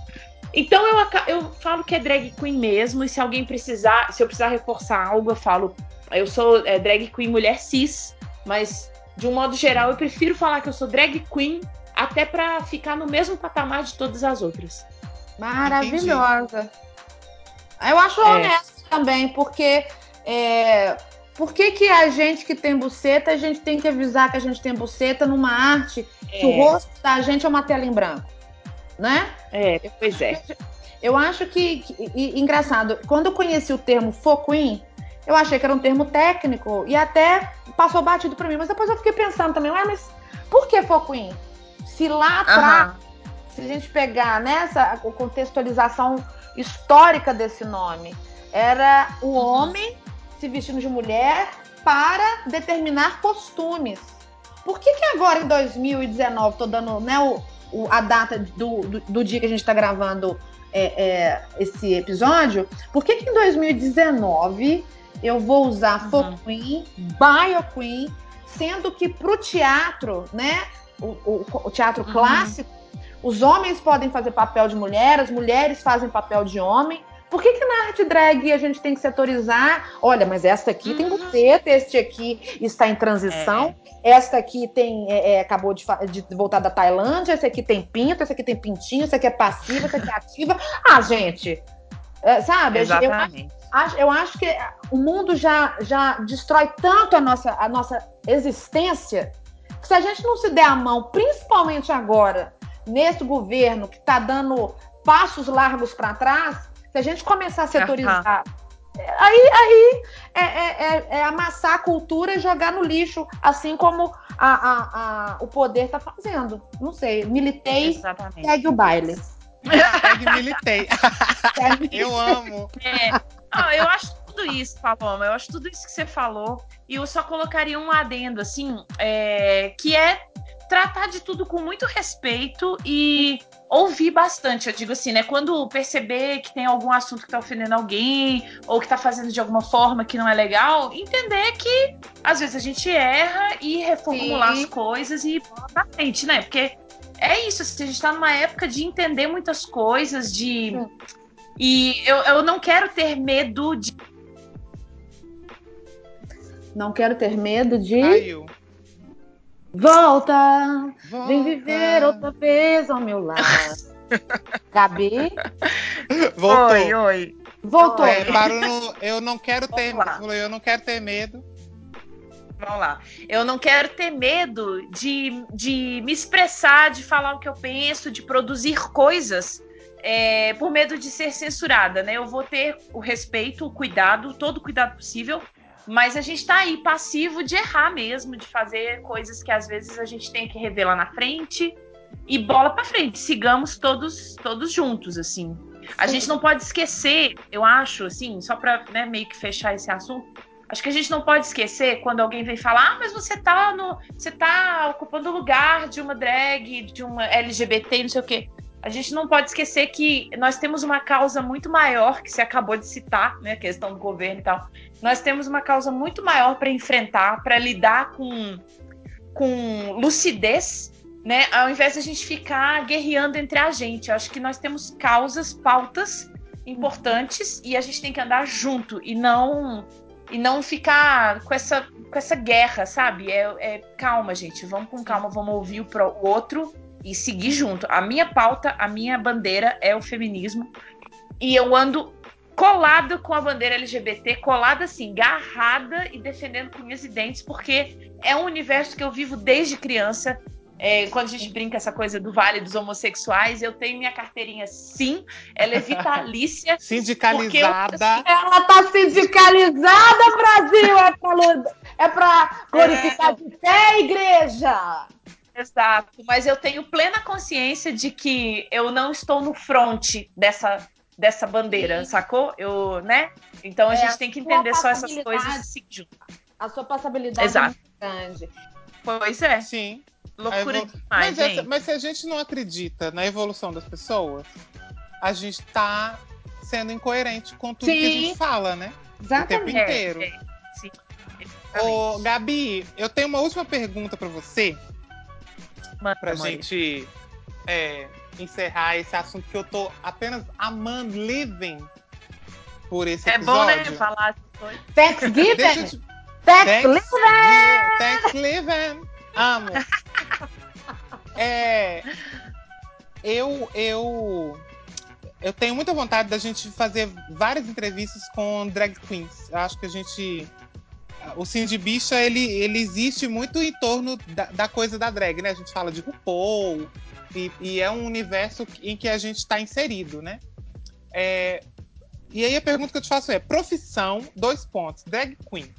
Então eu, eu falo que é drag queen mesmo, e se alguém precisar, se eu precisar reforçar algo, eu falo, eu sou é, drag queen mulher cis, mas de um modo geral eu prefiro falar que eu sou drag queen até para ficar no mesmo patamar de todas as outras. Maravilhosa. Entendi. Eu acho é. honesto também, porque é, por que, que a gente que tem buceta, a gente tem que avisar que a gente tem buceta numa arte que o é. rosto da gente é uma tela em branco? Né? É, pois é. Eu acho que, que e, engraçado, quando eu conheci o termo foquin, eu achei que era um termo técnico e até passou batido para mim, mas depois eu fiquei pensando também, ué, mas por que foquin? Se lá atrás, se a gente pegar nessa a contextualização histórica desse nome, era o uhum. homem se vestindo de mulher para determinar costumes. Por que, que agora em 2019 tô dando né, o, o, a data do, do, do, dia que a gente está gravando é, é, esse episódio, por que, que em 2019 eu vou usar uhum. Folk Queen, Bio Queen, sendo que para o teatro, né, o, o, o teatro uhum. clássico, os homens podem fazer papel de mulher, as mulheres fazem papel de homem, por que, que na arte drag a gente tem que setorizar? Olha, mas esta aqui uhum. tem buceta, este aqui está em transição, é. esta aqui tem é, é, acabou de, de, voltar da Tailândia, esse aqui tem pinto, esse aqui tem pintinho, esse aqui é passiva, esse aqui é ativa. Ah, gente, é, sabe? Exatamente. Eu acho, eu acho que o mundo já, já destrói tanto a nossa, a nossa existência que se a gente não se der a mão, principalmente agora, nesse governo que está dando passos largos para trás, se a gente começar a setorizar, uhum. aí, aí é, é, é, é, amassar a cultura e jogar no lixo, assim como a, a, a, o poder está fazendo. Não sei, militei, Exatamente. segue o baile. Segue militei. eu amo. É. Ah, eu acho tudo isso, Paloma. Eu acho tudo isso que você falou. E eu só colocaria um adendo, assim, é, que é tratar de tudo com muito respeito e ouvir bastante. Eu digo assim, né? Quando perceber que tem algum assunto que tá ofendendo alguém, ou que tá fazendo de alguma forma que não é legal, entender que às vezes a gente erra e reformular Sim. as coisas e ir pra frente, né? Porque é isso, assim, a gente tá numa época de entender muitas coisas, de. Sim. E eu, eu não quero ter medo de. Não quero ter medo de. Caiu. Volta, Volta, vem viver outra vez ao meu lado. *laughs* Gabi? Voltou. Oi, oi. Voltou. É, no, eu não quero ter, eu não quero ter medo. Vamos lá. Eu não quero ter medo de, de me expressar, de falar o que eu penso, de produzir coisas é, por medo de ser censurada, né? Eu vou ter o respeito, o cuidado, todo o cuidado possível mas a gente tá aí passivo de errar mesmo, de fazer coisas que às vezes a gente tem que rever lá na frente e bola para frente. Sigamos todos todos juntos assim. A Sim. gente não pode esquecer, eu acho, assim, só para né, meio que fechar esse assunto, acho que a gente não pode esquecer quando alguém vem falar, ah, mas você tá no, você tá ocupando o lugar de uma drag, de uma LGBT, não sei o quê. A gente não pode esquecer que nós temos uma causa muito maior, que você acabou de citar, né, a questão do governo e tal. Nós temos uma causa muito maior para enfrentar, para lidar com, com lucidez, né, ao invés de a gente ficar guerreando entre a gente. Eu acho que nós temos causas, pautas importantes e a gente tem que andar junto e não e não ficar com essa com essa guerra, sabe? É, é calma, gente. Vamos com calma, vamos ouvir o, pro, o outro e seguir junto. A minha pauta, a minha bandeira é o feminismo. E eu ando colada com a bandeira LGBT, colada assim, garrada e defendendo com unhas e dentes, porque é um universo que eu vivo desde criança. É, quando a gente brinca essa coisa do vale dos homossexuais, eu tenho minha carteirinha sim, ela é vitalícia. *laughs* Sindicalizada. Eu, ela tá sindicalizada, Brasil! É pra, é pra glorificar é... de fé, igreja! Exato, mas eu tenho plena consciência de que eu não estou no front dessa, dessa bandeira, Sim. sacou? Eu, né? Então a é, gente tem que entender só essas coisas e se juntar. A sua passabilidade Exato. é muito grande. Pois é. Sim. Loucura evol... demais, mas, essa, mas se a gente não acredita na evolução das pessoas, a gente tá sendo incoerente com tudo Sim. que a gente fala, né? Exatamente. O tempo inteiro. É, é. Sim. Ô, Gabi, eu tenho uma última pergunta para você pra gente é, encerrar esse assunto que eu tô apenas amando living por esse é episódio. É bom, né? Falar coisas. Thanksgiving! Te... Thanksgiving! Thanksgiving! Amo! *laughs* é, eu, eu, eu tenho muita vontade da gente fazer várias entrevistas com drag queens. Eu acho que a gente o Cindy Bicha, ele, ele existe muito em torno da, da, coisa da drag, né? A gente fala de RuPaul, e, e é um universo em que a gente está inserido, né? É, e aí a pergunta que eu te faço é: profissão, dois pontos, drag queen.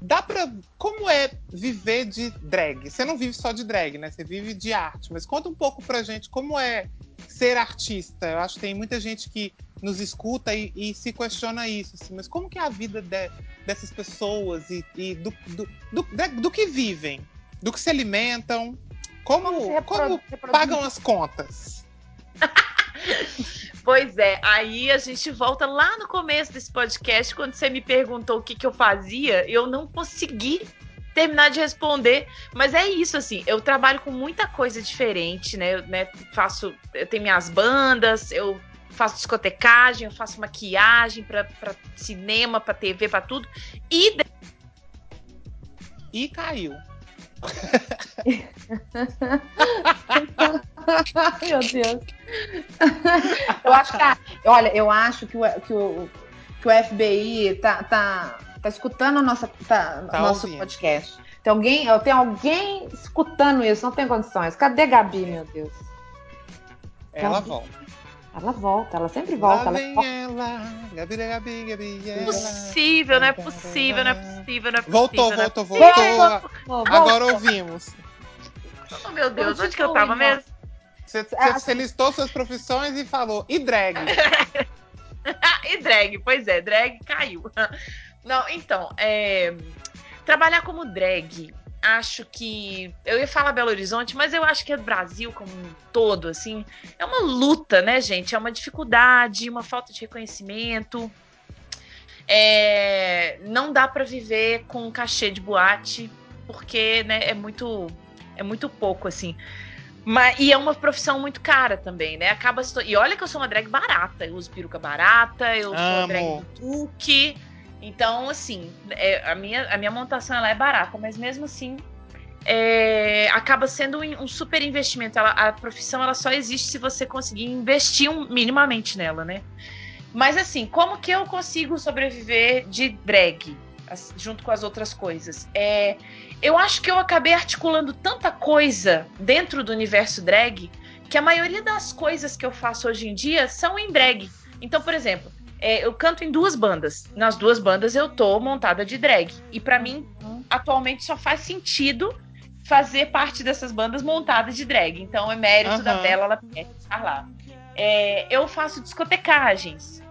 Dá pra. Como é viver de drag? Você não vive só de drag, né? Você vive de arte. Mas conta um pouco pra gente como é ser artista. Eu acho que tem muita gente que nos escuta e, e se questiona isso. Assim, mas como que é a vida de, dessas pessoas e, e do, do, do, do, que vivem? Do que se alimentam? Como, como, como pagam as contas? *laughs* Pois é, aí a gente volta lá no começo desse podcast, quando você me perguntou o que, que eu fazia, eu não consegui terminar de responder, mas é isso assim, eu trabalho com muita coisa diferente, né? Eu né, faço, eu tenho minhas bandas, eu faço discotecagem, eu faço maquiagem para cinema, para TV, para tudo. E e caiu. *laughs* Meu Deus. *laughs* Eu acho que, a, olha, eu acho que o, que o, que o FBI tá, tá, tá escutando o nosso, tá, tá nosso podcast. Tem alguém, tem alguém escutando isso, não tem condições. Cadê Gabi, meu Deus? Ela Gabi. volta. Ela volta, ela sempre volta. Lá ela, ela, Gabi, Gabi, Gabi, ela. Possível, não é possível, não é possível, não é possível. Voltou, é voltou, voltou. voltou. Agora ouvimos. Oh, meu Deus, onde que eu tava mesmo? Você, você, você listou suas profissões e falou, e drag? *laughs* e drag, pois é, drag caiu. *laughs* Não, então, é, trabalhar como drag acho que. Eu ia falar Belo Horizonte, mas eu acho que é o Brasil como um todo, assim. É uma luta, né, gente? É uma dificuldade, uma falta de reconhecimento. É, não dá para viver com um cachê de boate, porque né, é muito é muito pouco, assim. Mas, e é uma profissão muito cara também, né? Acaba E olha que eu sou uma drag barata. Eu uso peruca barata, eu Amo. sou drag do. Então, assim, é, a, minha, a minha montação ela é barata, mas mesmo assim é, acaba sendo um, um super investimento. Ela, a profissão ela só existe se você conseguir investir um, minimamente nela, né? Mas assim, como que eu consigo sobreviver de drag junto com as outras coisas? É, eu acho que eu acabei articulando tanta coisa dentro do universo drag que a maioria das coisas que eu faço hoje em dia são em drag. Então, por exemplo, é, eu canto em duas bandas. Nas duas bandas eu tô montada de drag. E para mim, atualmente só faz sentido fazer parte dessas bandas montadas de drag. Então é mérito uhum. da Bela, ela estar lá. É, eu faço discotecagens.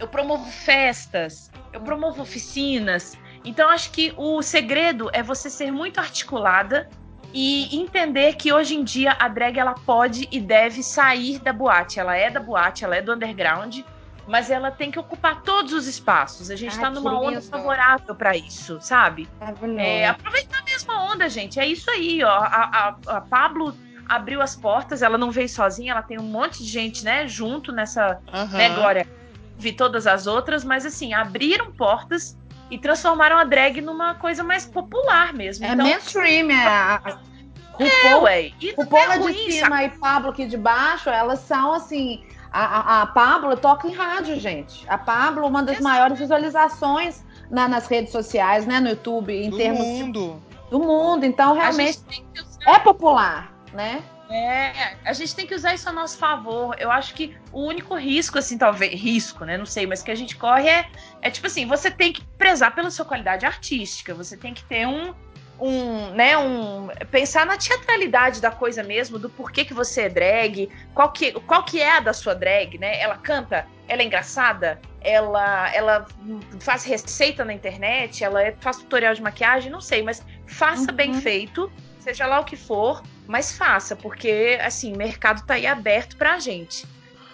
Eu promovo festas. Eu promovo oficinas. Então acho que o segredo é você ser muito articulada e entender que hoje em dia a drag ela pode e deve sair da boate. Ela é da boate, ela é do underground, mas ela tem que ocupar todos os espaços. A gente está numa onda favorável para isso, sabe? É, aproveitar a mesma onda, gente. É isso aí, ó. A, a, a, Pablo abriu as portas, ela não veio sozinha, ela tem um monte de gente, né, junto nessa, uhum. né, Glória? Vi todas as outras, mas assim, abriram portas e transformaram a drag numa coisa mais popular mesmo. É então, mainstream, é. A, RuPaul, é, e RuPaul é de cima sabe? e Pablo aqui de baixo, elas são assim. A, a, a Pablo toca em rádio, gente. A Pablo, uma das maiores visualizações na, nas redes sociais, né? No YouTube, em do termos. Mundo. De, do mundo. Então, realmente é popular, né? É, a gente tem que usar isso a nosso favor. Eu acho que o único risco, assim, talvez, risco, né? Não sei, mas que a gente corre é, é tipo assim, você tem que prezar pela sua qualidade artística, você tem que ter um, um, né, um pensar na teatralidade da coisa mesmo, do porquê que você é drag, qual que, qual que é a da sua drag, né? Ela canta, ela é engraçada, ela ela faz receita na internet, ela é, faz tutorial de maquiagem, não sei, mas faça uhum. bem feito, seja lá o que for, mas faça, porque assim, o mercado tá aí aberto pra gente.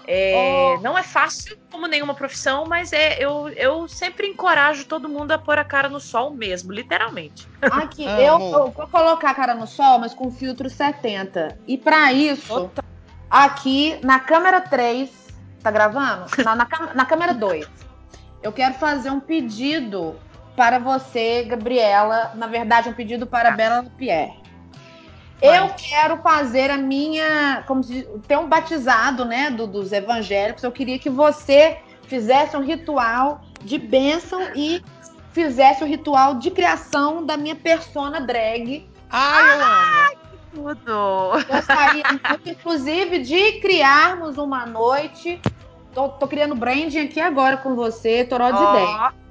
É, oh. Não é fácil, como nenhuma profissão, mas é eu, eu sempre encorajo todo mundo a pôr a cara no sol mesmo, literalmente. Aqui, ah, *laughs* eu, eu, vou colocar a cara no sol, mas com filtro 70. E para isso, aqui na câmera 3, tá gravando? Na, na, na câmera 2, eu quero fazer um pedido para você, Gabriela. Na verdade, um pedido para a Bela Pierre. Eu quero fazer a minha, como se ter um batizado, né, do, dos evangélicos. Eu queria que você fizesse um ritual de bênção e fizesse o ritual de criação da minha persona drag. Ai, eu amo. Tudo. Gostaria *laughs* muito, inclusive, de criarmos uma noite. Tô, tô criando branding aqui agora com você, Toró de oh. Ideia.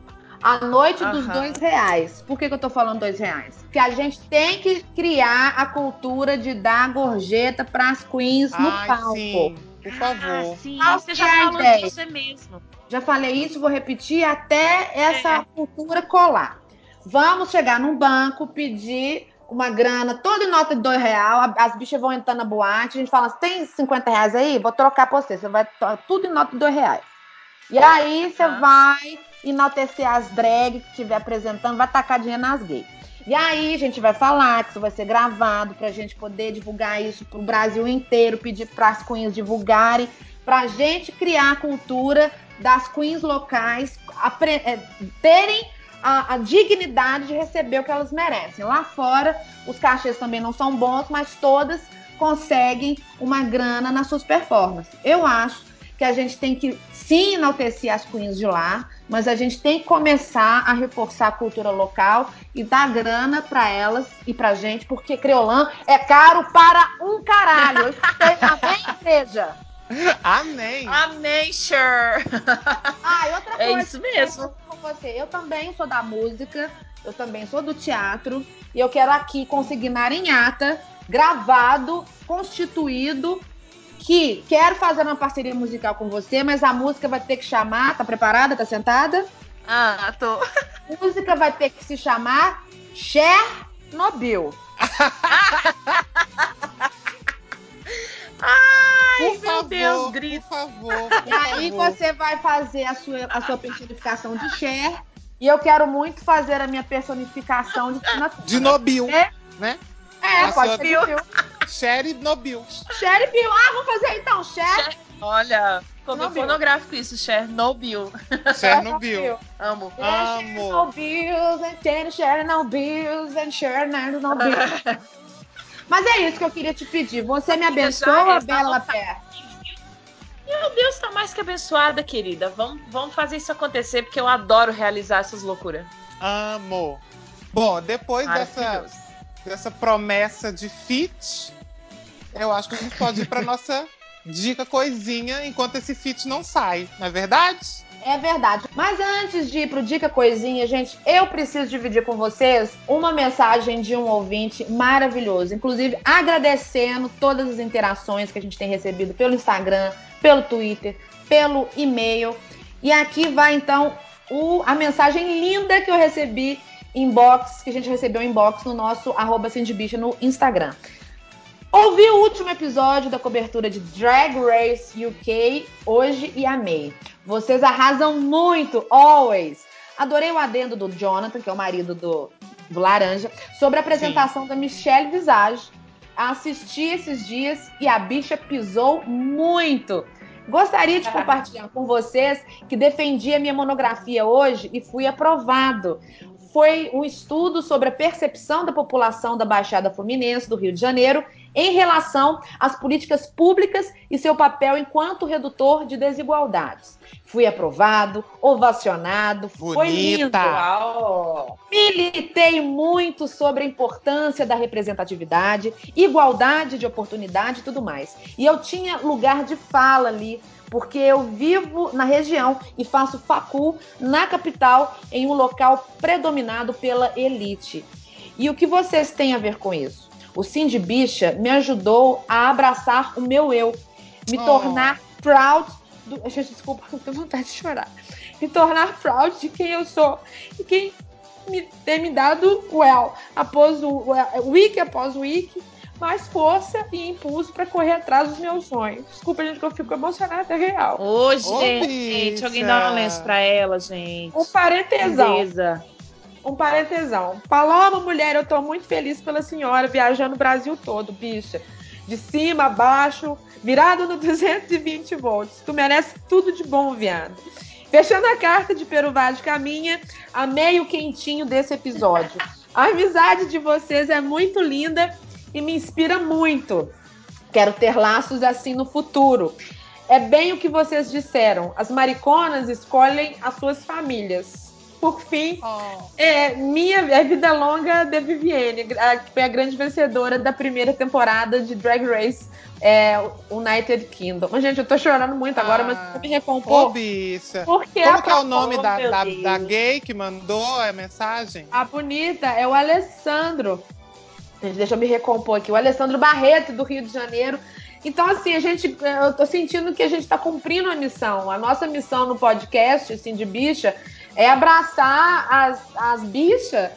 A noite uhum. dos dois reais. Por que, que eu tô falando dois reais? Porque a gente tem que criar a cultura de dar gorjeta para as queens no Ai, palco. Sim. Por favor. Ah, sim, Qual você já é falou ideia? disso mesmo. Já falei isso, vou repetir até essa é. cultura colar. Vamos chegar num banco, pedir uma grana toda em nota de dois real, as bichas vão entrando na boate, a gente fala, tem 50 reais aí? Vou trocar pra você, você vai tudo em nota de dois reais. E aí você ah. vai enaltecer as drag que estiver apresentando, vai tacar dinheiro nas gays. E aí a gente vai falar que isso vai ser gravado pra gente poder divulgar isso pro Brasil inteiro, pedir para as queens divulgarem, pra gente criar a cultura das queens locais é, terem a, a, dignidade de receber o que elas merecem. Lá fora, os cachês também não são bons, mas todas conseguem uma grana nas suas performances. Eu acho que a gente tem que sim enaltecer as queens de lá, mas a gente tem que começar a reforçar a cultura local e dar grana para elas e pra gente, porque Creolã é caro para um caralho. Eu *laughs* amém, igreja? Amém. Amém, sure. Ah, e outra é coisa. É isso mesmo. Com você. Eu também sou da música, eu também sou do teatro, e eu quero aqui consignar em ata, gravado, constituído, que quero fazer uma parceria musical com você, mas a música vai ter que chamar. Tá preparada? Tá sentada? Ah, tô. A música vai ter que se chamar Chernobyl. Ai, por meu favor, Deus, grito. Por favor. Por e aí favor. você vai fazer a sua, a sua personificação de Cher. E eu quero muito fazer a minha personificação de *laughs* De Nobil, é? né? É, pode ser Sherry Nobil. Sherry Bill. Ah, vamos fazer então, Cher. Olha, como pornográfico isso, Chernobyl. Chernobyl. *laughs* Amo. Amo. Chernobyl, Chernobyl, Chernobyl. Mas é isso que eu queria te pedir. Você me abençoa, Bela Pé? Meu Deus, tá mais que abençoada, querida. Vamos, vamos fazer isso acontecer, porque eu adoro realizar essas loucuras. Amo. Bom, depois dessa, dessa promessa de fit, eu acho que a gente pode ir para nossa dica coisinha enquanto esse fit não sai, não é verdade? É verdade. Mas antes de ir pro Dica Coisinha, gente, eu preciso dividir com vocês uma mensagem de um ouvinte maravilhoso. Inclusive, agradecendo todas as interações que a gente tem recebido pelo Instagram, pelo Twitter, pelo e-mail. E aqui vai então o, a mensagem linda que eu recebi inbox, que a gente recebeu inbox no nosso arroba Bicha no Instagram. Ouvi o último episódio da cobertura de Drag Race UK hoje e amei. Vocês arrasam muito, always. Adorei o adendo do Jonathan, que é o marido do, do Laranja, sobre a apresentação Sim. da Michelle Visage. Assisti esses dias e a bicha pisou muito. Gostaria de compartilhar com vocês que defendi a minha monografia hoje e fui aprovado foi um estudo sobre a percepção da população da Baixada Fluminense do Rio de Janeiro em relação às políticas públicas e seu papel enquanto redutor de desigualdades. Fui aprovado, ovacionado, Bonita. foi lindo. Militei muito sobre a importância da representatividade, igualdade de oportunidade e tudo mais. E eu tinha lugar de fala ali porque eu vivo na região e faço facul na capital, em um local predominado pela elite. E o que vocês têm a ver com isso? O Cindy Bicha me ajudou a abraçar o meu eu, me oh. tornar proud do. Gente, desculpa, *laughs* eu tenho vontade de chorar. Me tornar proud de quem eu sou e quem me ter me dado well após o week após week mais força e impulso para correr atrás dos meus sonhos. Desculpa, gente, que eu fico emocionada, é real. Ô, gente, alguém dá um lenço pra ela, gente. Um parentesão. Beleza. Um parentesão. Paloma, mulher, eu tô muito feliz pela senhora viajando o Brasil todo, bicha. De cima a baixo, virado no *laughs* 220 volts. Tu merece tudo de bom, viado. Fechando a carta de Peruvá de Caminha, amei o quentinho desse episódio. *laughs* A amizade de vocês é muito linda e me inspira muito. Quero ter laços assim no futuro. É bem o que vocês disseram. As mariconas escolhem as suas famílias. Por fim, oh. é minha é vida longa de Vivienne, que foi a grande vencedora da primeira temporada de Drag Race é, United Kingdom. Mas, gente, eu tô chorando muito agora, mas eu me recompor. Ô, bicha. Porque Como que é o nome da, da, da, gay que mandou a mensagem? A bonita é o Alessandro. Deixa eu me recompor aqui. O Alessandro Barreto, do Rio de Janeiro. Então, assim, a gente, eu tô sentindo que a gente está cumprindo a missão. A nossa missão no podcast, assim, de bicha, é abraçar as, as bichas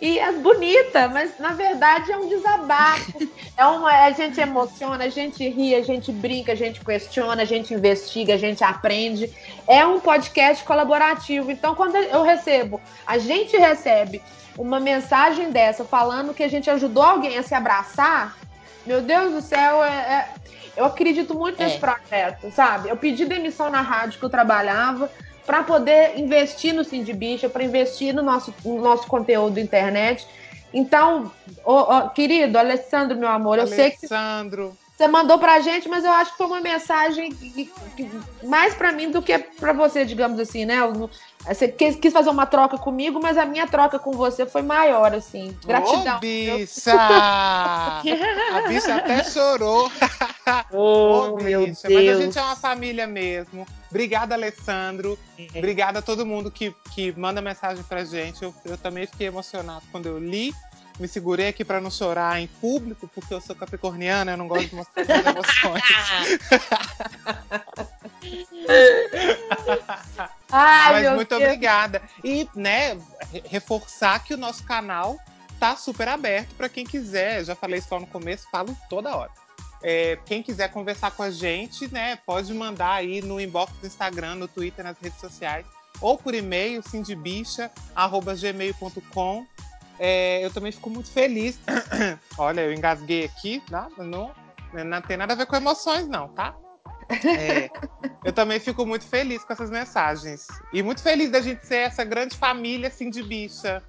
e as bonitas, mas na verdade é um desabafo. *laughs* É uma, a gente emociona, a gente ri, a gente brinca, a gente questiona, a gente investiga, a gente aprende. É um podcast colaborativo. Então, quando eu recebo, a gente recebe uma mensagem dessa falando que a gente ajudou alguém a se abraçar, meu Deus do céu, é, é eu acredito muito nesse é. projeto, sabe? Eu pedi demissão na rádio que eu trabalhava para poder investir no Cindy Bicha, para investir no nosso, no nosso conteúdo internet. Então, querido Alessandro, meu amor, eu Alessandro. sei que. Alessandro. Você mandou pra gente, mas eu acho que foi uma mensagem que, que, mais para mim do que para você, digamos assim, né? Você quis, quis, fazer uma troca comigo, mas a minha troca com você foi maior, assim. Gratidão. Ô, bicha! a bicha até chorou. *laughs* Oh, Ô, meu. Deus. Mas a gente é uma família mesmo. Obrigada, Alessandro. É. Obrigada a todo mundo que, que manda mensagem pra gente. Eu, eu também fiquei emocionado quando eu li me segurei aqui para não chorar em público, porque eu sou capricorniana, eu não gosto de mostrar minhas *laughs* emoções. Ai, Mas muito Deus. obrigada. E, né, reforçar que o nosso canal tá super aberto para quem quiser. Já falei isso lá no começo, falo toda hora. É, quem quiser conversar com a gente, né, pode mandar aí no inbox do Instagram, no Twitter, nas redes sociais, ou por e-mail, cindybicha.gmail.com. É, eu também fico muito feliz. *clears throat* Olha, eu engasguei aqui, nada, não, não tem nada a ver com emoções, não, tá? É, *laughs* eu também fico muito feliz com essas mensagens. E muito feliz da gente ser essa grande família assim de bicha.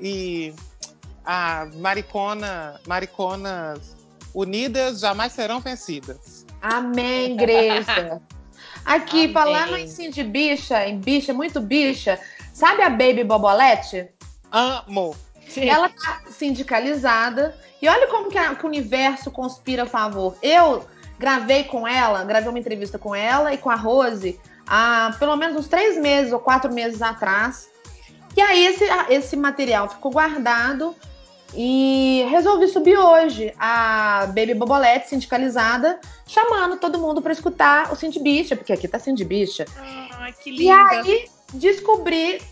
E a maricona, mariconas unidas jamais serão vencidas. Amém, igreja. Aqui, Amém. falando em sim de bicha, em bicha, muito bicha, sabe a Baby Bobolete? Amo. Sim. Ela tá sindicalizada. E olha como que, a, que, o universo conspira a favor. Eu gravei com ela, gravei uma entrevista com ela e com a Rose há pelo menos uns três meses ou quatro meses atrás. E aí esse, esse material ficou guardado e resolvi subir hoje a Baby Bobolete sindicalizada, chamando todo mundo para escutar o Cindy Bicha, porque aqui tá Cindy Bicha. Ai, que linda. E aí descobri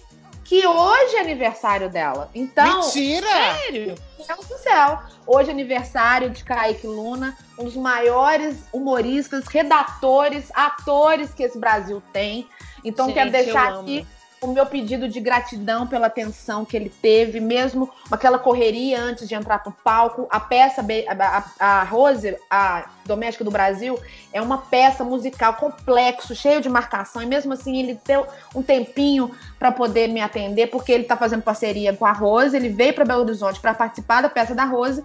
que hoje é aniversário dela. Então. Mentira! Sério? Meu Deus do céu. Hoje é aniversário de Kaique Luna, um dos maiores humoristas, redatores, atores que esse Brasil tem. Então, Gente, quero deixar aqui o meu pedido de gratidão pela atenção que ele teve, mesmo aquela correria antes de entrar pro palco. A peça, a, a, Rose, a doméstica do Brasil, é uma peça musical complexo, cheio de marcação, e mesmo assim ele deu um tempinho para poder me atender, porque ele tá fazendo parceria com a Rose, ele veio para Belo Horizonte para participar da peça da Rose.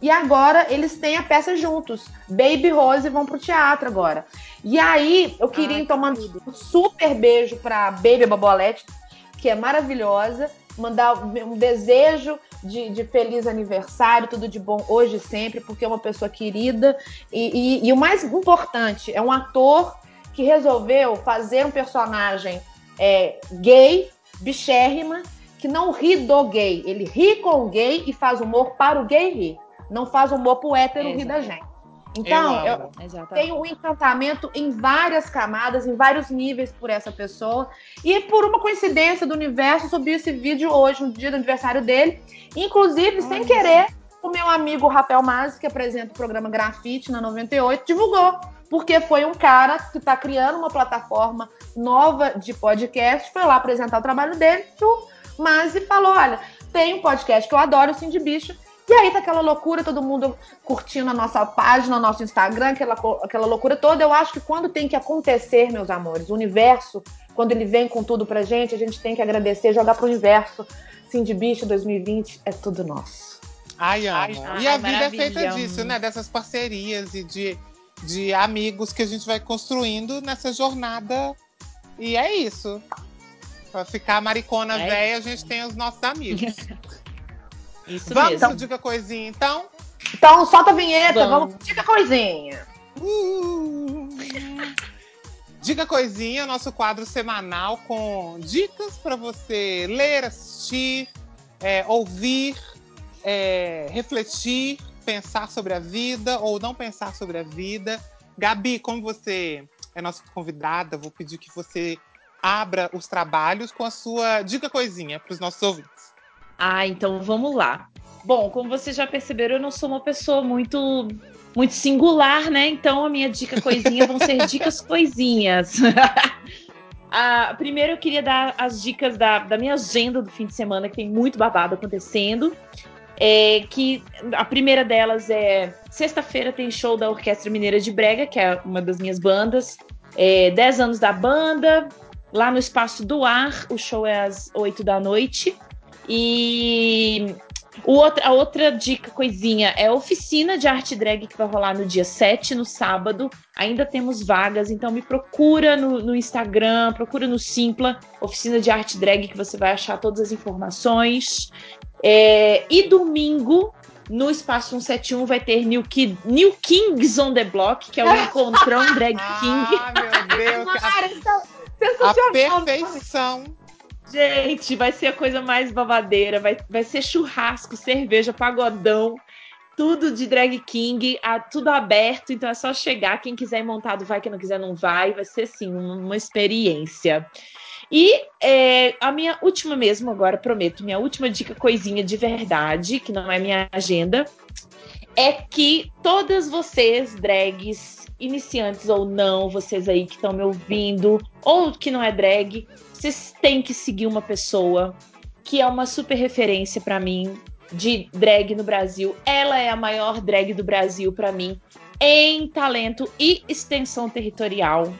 E agora eles têm a peça juntos. Baby Rose vão pro teatro agora. E aí, eu queria Ai, então mandar um super beijo pra Baby Babolete, que é maravilhosa. Mandar um desejo de, de feliz aniversário, tudo de bom hoje e sempre, porque é uma pessoa querida. E, e- e o mais importante, é um ator que resolveu fazer um personagem é, gay, bichérrima, que não ri do gay. Ele ri com o gay e faz humor para o gay rir. Não faz humor pro hétero rir da gente. Então, Eu eu, tem um encantamento em várias camadas, em vários níveis por essa pessoa. E por uma coincidência do universo, subi esse vídeo hoje, no dia do aniversário dele. Inclusive, sem querer, o meu amigo Rafael Mazzi, que apresenta o programa Grafite na 98, divulgou. Porque foi um cara que está criando uma plataforma nova de podcast, foi lá apresentar o trabalho dele, e o Mazzi falou: olha, tem um podcast que eu adoro, o Sim de Bicho. E aí tá aquela loucura, todo mundo curtindo a nossa página, nosso Instagram, aquela, aquela loucura toda. Eu acho que quando tem que acontecer, meus amores, o universo, quando ele vem com tudo pra gente, a gente tem que agradecer, jogar pro universo. Sim de Bicho 2020 é tudo nosso. Ai, amo. Ai, e a vida é feita disso, né? Dessas parcerias e de, de amigos que a gente vai construindo nessa jornada. E é isso. Pra ficar maricona É velha, a gente tem os nossos amigos. *laughs* Isso Vamos mesmo. pro Diga Coisinha, então? Então, solta a vinheta, Vamos. vamos. Diga coisinha. Uh! Diga Coisinha, nosso quadro semanal com dicas para você ler, assistir, é, ouvir, é, refletir, pensar sobre a vida ou não pensar sobre a vida. Gabi, como você é nossa convidada, vou pedir que você abra os trabalhos com a sua dica coisinha para os nossos ouvintes. Ah, então vamos lá. Bom, como vocês já perceberam, eu não sou uma pessoa muito muito singular, né? Então a minha dica coisinha vão ser *laughs* dicas coisinhas. *laughs* Ah, primeiro eu queria dar as dicas da, da minha agenda do fim de semana, que tem muito babado acontecendo. É, que a primeira delas é sexta-feira tem show da Orquestra Mineira de Brega, que é uma das minhas bandas. É, 10 anos da banda, lá no Espaço do Ar, o show é às 8 da noite. E outra, a outra dica, coisinha, é a oficina de arte drag que vai rolar no dia 7, no sábado. Ainda temos vagas, então me procura no, no Instagram, procura no Simpla, oficina de arte drag, que você vai achar todas as informações. É, e domingo, no Espaço 171, vai ter New, Kid, New Kings on the Block, que é o *laughs* encontrão drag king. Ah, meu Deus! a, a perfeição! Gente, vai ser a coisa mais babadeira. Vai, vai ser churrasco, cerveja, pagodão, tudo de drag king, a- tudo aberto. Então é só chegar. Quem quiser ir montado vai, quem não quiser não vai. Vai ser uma, uma experiência. E é, a minha última mesmo, agora prometo, minha última dica coisinha de verdade, que não é minha agenda, é que todas vocês, drags, iniciantes ou não, vocês aí que estão me ouvindo, ou que não é drag, vocês têm que seguir uma pessoa que é uma super referência pra mim de drag no Brasil. Ela é a maior drag do Brasil pra mim em talento e extensão territorial.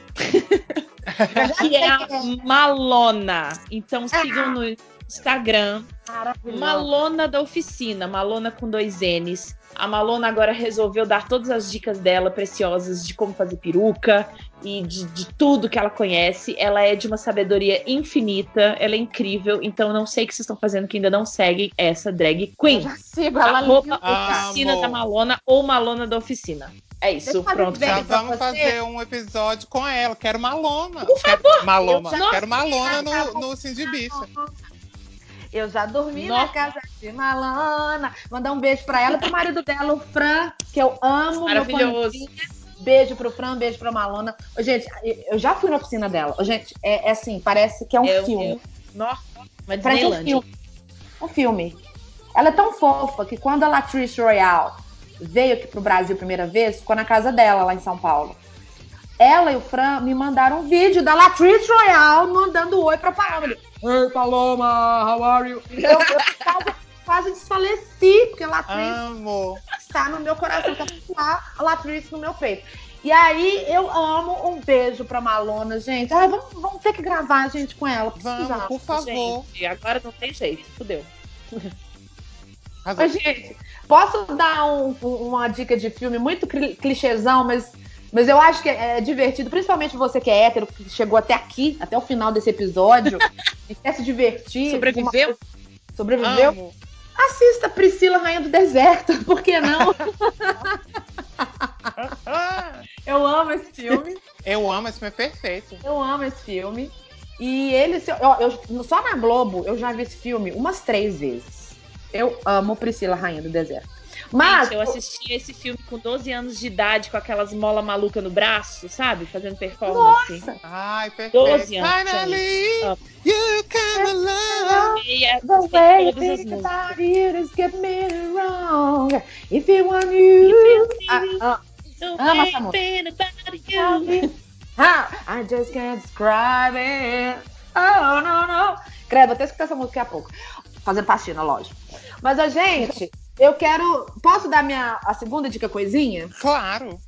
que *laughs* é *laughs* a Malona. Então sigam no Instagram Maravilhoso. Malona da oficina, Malona com dois N's. A Malona agora resolveu dar todas as dicas dela preciosas de como fazer peruca e de, de tudo que ela conhece. Ela é de uma sabedoria infinita, ela é incrível. Então não sei o que vocês estão fazendo que ainda não seguem essa drag queen. já sigo ela Arroba Ah, oficina amor. da Malona ou Malona da oficina. É isso, pronto. Já vamos você. fazer um episódio com ela. Quero Malona. Por favor. Maloma. Eu já- Quero Malona no, no Cindy Bicha. Eu já dormi Nossa. na casa de Malana. Mandar um beijo pra ela e pro marido dela, o Fran, que eu amo. Maravilhoso. Beijo pro Fran, beijo pra Malona. Gente, eu já fui na oficina dela. Gente, é, é assim, parece que é um Eu- filme. eu- Nossa, Uma Frente um filme. Um filme. Ela é tão fofa que quando a Latrice Royale veio aqui pro Brasil a primeira vez, ficou na casa dela, lá em São Paulo. Ela e o Fran me mandaram um vídeo da Latrice Royale mandando oi pra Paloma. Ele, Hey, Paloma, how are you? Eu, eu quase, quase desfaleci, porque a Latrice está no meu coração, tá lá, a Latrice no meu peito. E aí, eu amo um beijo pra Malona, gente. Ai, vamos, vamos ter que gravar, gente, com ela. Vamos, por favor. Gente, agora não tem jeito, fudeu. Mas, gente, posso dar um- um- uma dica de filme muito cli- clichêzão, mas, mas eu acho que é divertido, principalmente você que é hétero, que chegou até aqui, até o final desse episódio, *laughs* e quer se divertir. Sobreviveu? Uma- Sobreviveu? Amo. Assista Priscila Rainha do Deserto, *laughs* por que não? *laughs* Eu amo esse filme. Eu amo, esse filme é perfeito. Eu amo esse filme. E ele, se- ó, eu, só na Globo, eu já vi esse filme umas três vezes. Eu amo Priscila Rainha do Deserto. Mas, Gente, eu assisti esse filme com 12 anos de idade, com aquelas mola maluca no braço, sabe? Fazendo performance. Nossa! Ai, perfeito. 12 anos, Finally, Amo. you come along. E é, The tem way you think about it is get me wrong. If you want you. Ah, ah, make essa música. you. ah, I just can't describe it. Oh, no, no. Credo, vou até escutar essa música daqui a pouco. Fazendo faxina, lógico. Mas, a gente, eu quero. Posso dar minha, a segunda dica coisinha? Claro.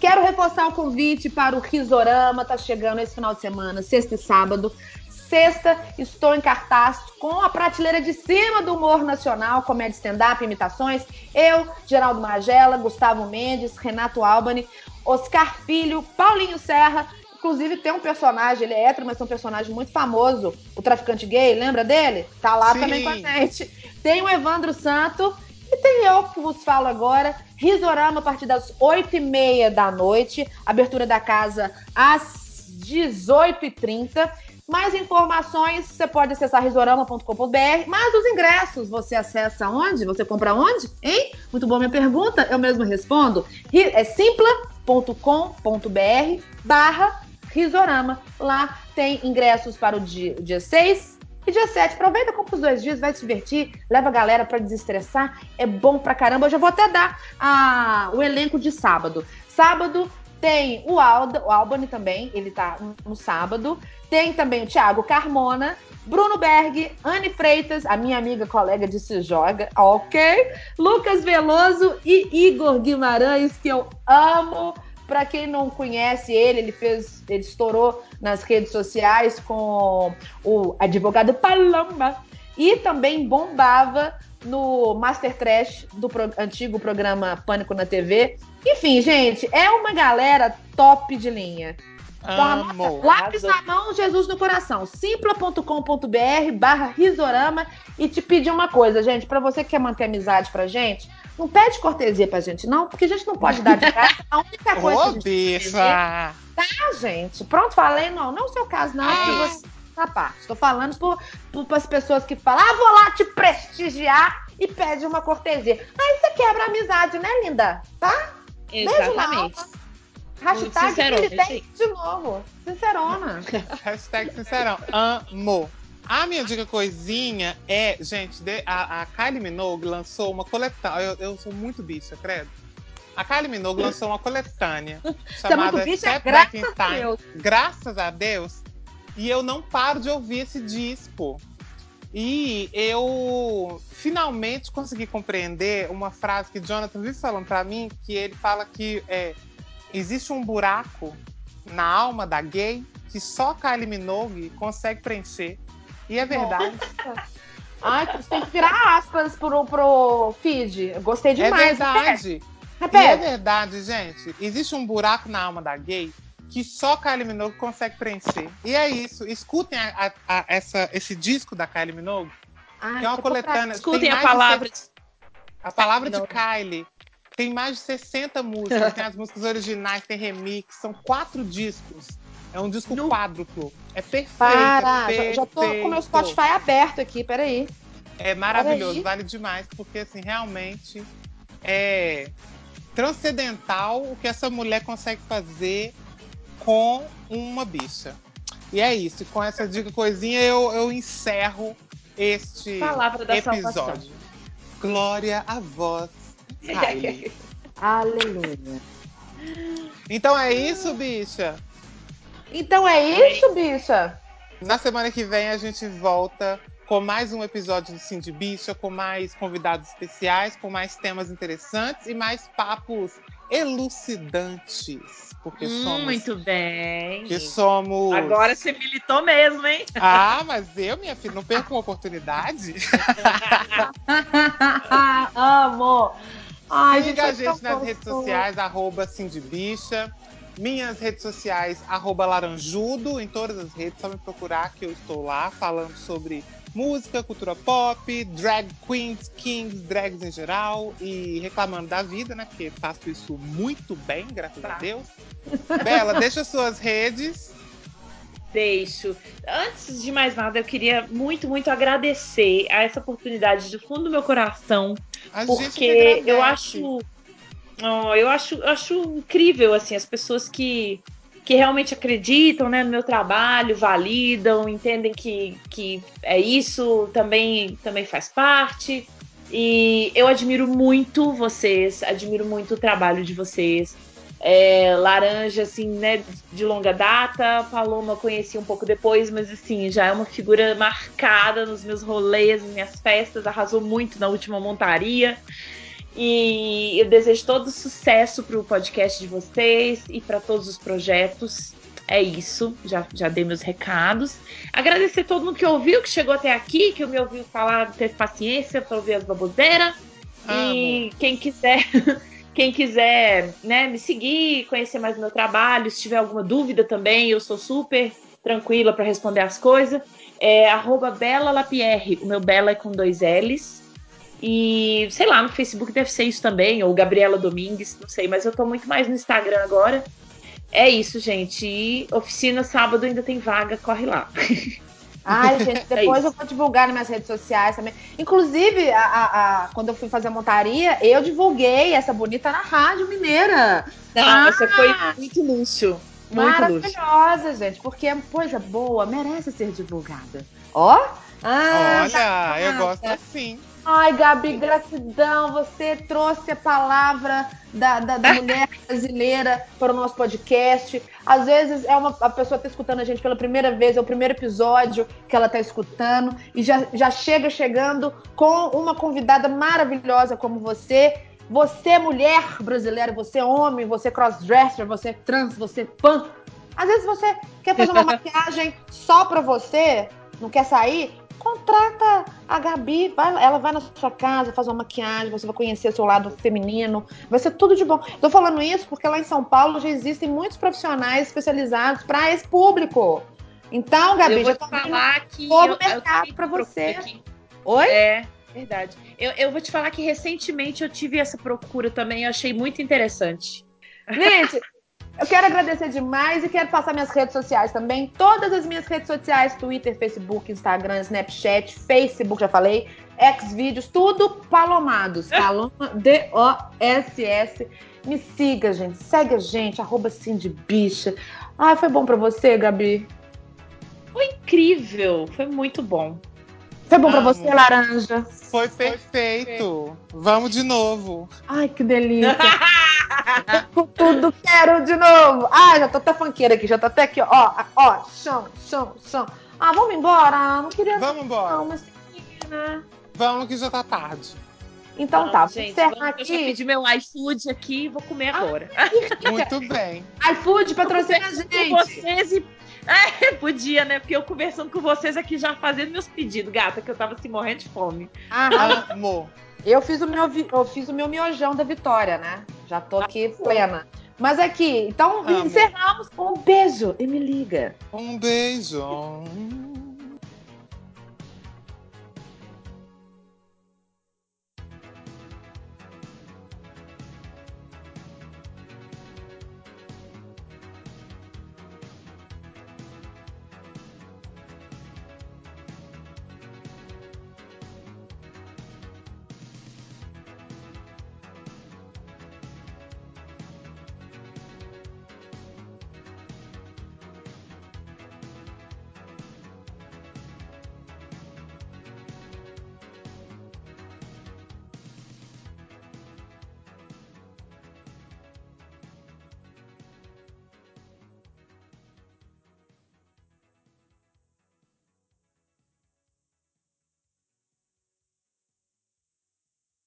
Quero reforçar o convite para o Risorama, tá chegando esse final de semana, sexta e sábado. Sexta, estou em cartaz com a prateleira de cima do humor nacional, comédia stand-up, imitações. Eu, Geraldo Magela, Gustavo Mendes, Renato Albani, Oscar Filho, Paulinho Serra. Inclusive tem um personagem, ele é hétero, mas tem um personagem muito famoso, o traficante gay, lembra dele? Tá lá Sim. também com a gente. Tem o Evandro Santo e tem eu que vos falo agora. Risorama a partir das 8h30 da noite. Abertura da casa às 18h30. Mais informações, você pode acessar risorama.com.br. Mas os ingressos, você acessa onde? Você compra onde? Hein? Muito boa minha pergunta, eu mesmo respondo. É simpla.com.br barra risorama. Lá tem ingressos para o dia, dia 6 e dia 7. Aproveita, compra os dois dias, vai se divertir, leva a galera para desestressar. É bom pra caramba. Eu já vou até dar a- o elenco de sábado. Sábado tem o, Alda, o Albany também, ele tá no- sábado. Tem também o Thiago Carmona, Bruno Berg, Anne Freitas, a minha amiga colega de Se Joga, ok? Lucas Veloso e Igor Guimarães, que eu amo. Pra quem não conhece ele, ele fez, ele estourou nas redes sociais com o advogado Paloma e também bombava no Master Trash do pro- antigo programa Pânico na TV. Enfim, gente, é uma galera top de linha. Amo. lápis na mão, Jesus no coração. Simpla.com.br barra risorama. E te pedir uma coisa, gente, pra você que quer manter amizade pra gente, não pede cortesia pra gente, não, porque a gente não pode dar de graça. *laughs* A única coisa que a Ô, gente bicha. Ah, gente, pronto, falei, não, não é o seu caso, não, porque Ah. você tá parte. Estou falando para as pessoas que falam, ah, vou lá te prestigiar e pede uma cortesia. Aí você quebra a amizade, né, linda? Tá? Beijo na Exatamente. alma. Hashtag ele tem de novo. Sincerona. *laughs* Hashtag sincerão. Amo. A minha dica coisinha é, gente, de- a, a Kylie Minogue lançou uma coletânea. Eu, eu sou muito bicha, credo. A Kylie Minogue lançou uma coletânea *laughs* é chamada bicha, Step graças Back in Time. Deus. Graças a Deus. E eu não paro de ouvir esse disco. E eu finalmente consegui compreender uma frase que Jonathan vive falando pra mim, que ele fala que é, existe um buraco na alma da gay que só Kylie Minogue consegue preencher. E é verdade. Ai, você tem que virar aspas pro, pro feed. Eu gostei É demais. verdade. E é verdade, gente. Existe um buraco na alma da gay que só Kylie Minogue consegue preencher. E é isso. Escutem a- a- a- essa, esse disco da Kylie Minogue, Ai, que é uma coletânea. Escutem tem a mais de palavra. A palavra de. Kylie tem mais de 60 músicas. tem as músicas originais, tem remix. São quatro discos. É um disco Nu. quádruplo. É perfeito. Para, é já, já tô com o meu. Spotify aberto aqui, peraí. É maravilhoso, Olha aí. vale demais, porque assim, realmente é transcendental o que essa mulher consegue fazer com uma bicha. E é isso, com essa dica coisinha eu, eu encerro este Palavra da episódio. salvação. Glória a vós, Kylie. *laughs* Aleluia. Então é isso, bicha. Então é isso, bicha. Na semana que vem a gente volta com mais um episódio do Sim de Bicha, com mais convidados especiais, com mais temas interessantes e mais papos elucidantes. Porque somos. Muito bem. Que somos. Agora você militou mesmo, hein? Ah, mas eu, minha filha, não perco uma oportunidade. *laughs* Amo. Ai, Siga a gente nas redes sociais, arroba Cindybicha. Minhas redes sociais, arroba Laranjudo, em todas as redes, só me procurar que eu estou lá falando sobre música, cultura pop, drag queens, kings, drags em geral e reclamando da vida, né? Porque faço isso muito bem, graças a Tá. Deus. Bela, deixa suas redes. Deixo. Antes de mais nada, eu queria muito, muito agradecer a essa oportunidade do fundo do meu coração, A porque eu acho, ó, eu acho, eu acho incrível assim as pessoas que que realmente acreditam né, no meu trabalho, validam, entendem que, que é isso, também, também faz parte. E eu admiro muito vocês, admiro muito o trabalho de vocês. É, laranja, assim, né, de longa data. Paloma eu conheci um pouco depois, mas assim, já é uma figura marcada nos meus rolês, nas minhas festas, arrasou muito na última montaria. E eu desejo todo sucesso para o podcast de vocês e para todos os projetos. É isso, já, já dei meus recados. Agradecer todo mundo que ouviu, que chegou até aqui, que me ouviu falar, teve paciência para ouvir as baboseiras. E quem quiser, *laughs* quem quiser, né, me seguir, conhecer mais do meu trabalho, se tiver alguma dúvida também, eu sou super tranquila para responder as coisas. É arroba Bela Lapierre. O meu Bela é com dois L's. E sei lá, no Facebook deve ser isso também, ou Gabriela Domingues, não sei, mas eu tô muito mais no Instagram agora. É isso, gente. E oficina sábado ainda tem vaga, corre lá. *laughs* Ai, *laughs* gente, depois isso. eu vou divulgar nas minhas redes sociais também. Inclusive, a, a- a- quando eu fui fazer a montaria, eu divulguei essa bonita na Rádio Mineira. Não, Ah! você foi muito luxo. Muito luxo. Maravilhosa, gente, porque é coisa boa, merece ser divulgada. Ó! Ah, Olha, eu gosto assim. Ai, Gabi, gratidão. Você trouxe a palavra da, da, da *laughs* mulher brasileira para o nosso podcast. Às vezes é uma, a pessoa está escutando a gente pela primeira vez, é o primeiro episódio que ela está escutando, e já, já chega chegando com uma convidada maravilhosa como você. Você, mulher brasileira, você, homem, você crossdresser, você trans, você pan. Às vezes você quer fazer uma *laughs* maquiagem só para você, não quer sair, contrata a Gabi, vai- ela vai na sua casa, faz uma maquiagem, você vai conhecer seu lado feminino, vai ser tudo de bom. Tô falando isso porque lá em São Paulo já existem muitos profissionais especializados para esse público. Então, Gabi, eu vou já te falar que. novo eu- mercado procura você. aqui. Oi? É, verdade. Eu, eu vou te falar que recentemente eu tive essa procura também, eu achei muito interessante. Gente, eu quero agradecer demais e quero passar minhas redes sociais também. Todas as minhas redes sociais: Twitter, Facebook, Instagram, Snapchat, Facebook, já falei, Xvideos, tudo palomados. *laughs* Paloma D-O-S-S. Me siga, gente. Segue a gente, arroba Bicha. Ai, foi bom pra você, Gabi? Incrível, foi muito bom. Foi bom pra Amo. você, Laranja? Foi perfeito. Vamos de novo. Ai, que delícia. *laughs* Com tudo quero de novo. Ai, já tô até fanqueira aqui, já tô até aqui, ó. Ó, chão, chão, chão. Ah, vamos embora. Não queria Vamos embora. não, mas né? Vamos que já tá tarde. Então tá, vou gente, encerrar vamos, eu já aqui. pedi meu iFood aqui e vou comer agora. Muito bem. iFood patrocina a com gente. vocês e. É, podia, né? Porque eu conversando com vocês aqui já fazendo meus pedidos, gata, que eu tava assim morrendo de fome. Aham. Amor. Eu fiz o meu eu fiz o meu miojão da vitória, né? Já tô aqui plena. Mas aqui, então Amo. encerramos com um beijo e me liga. Um beijo.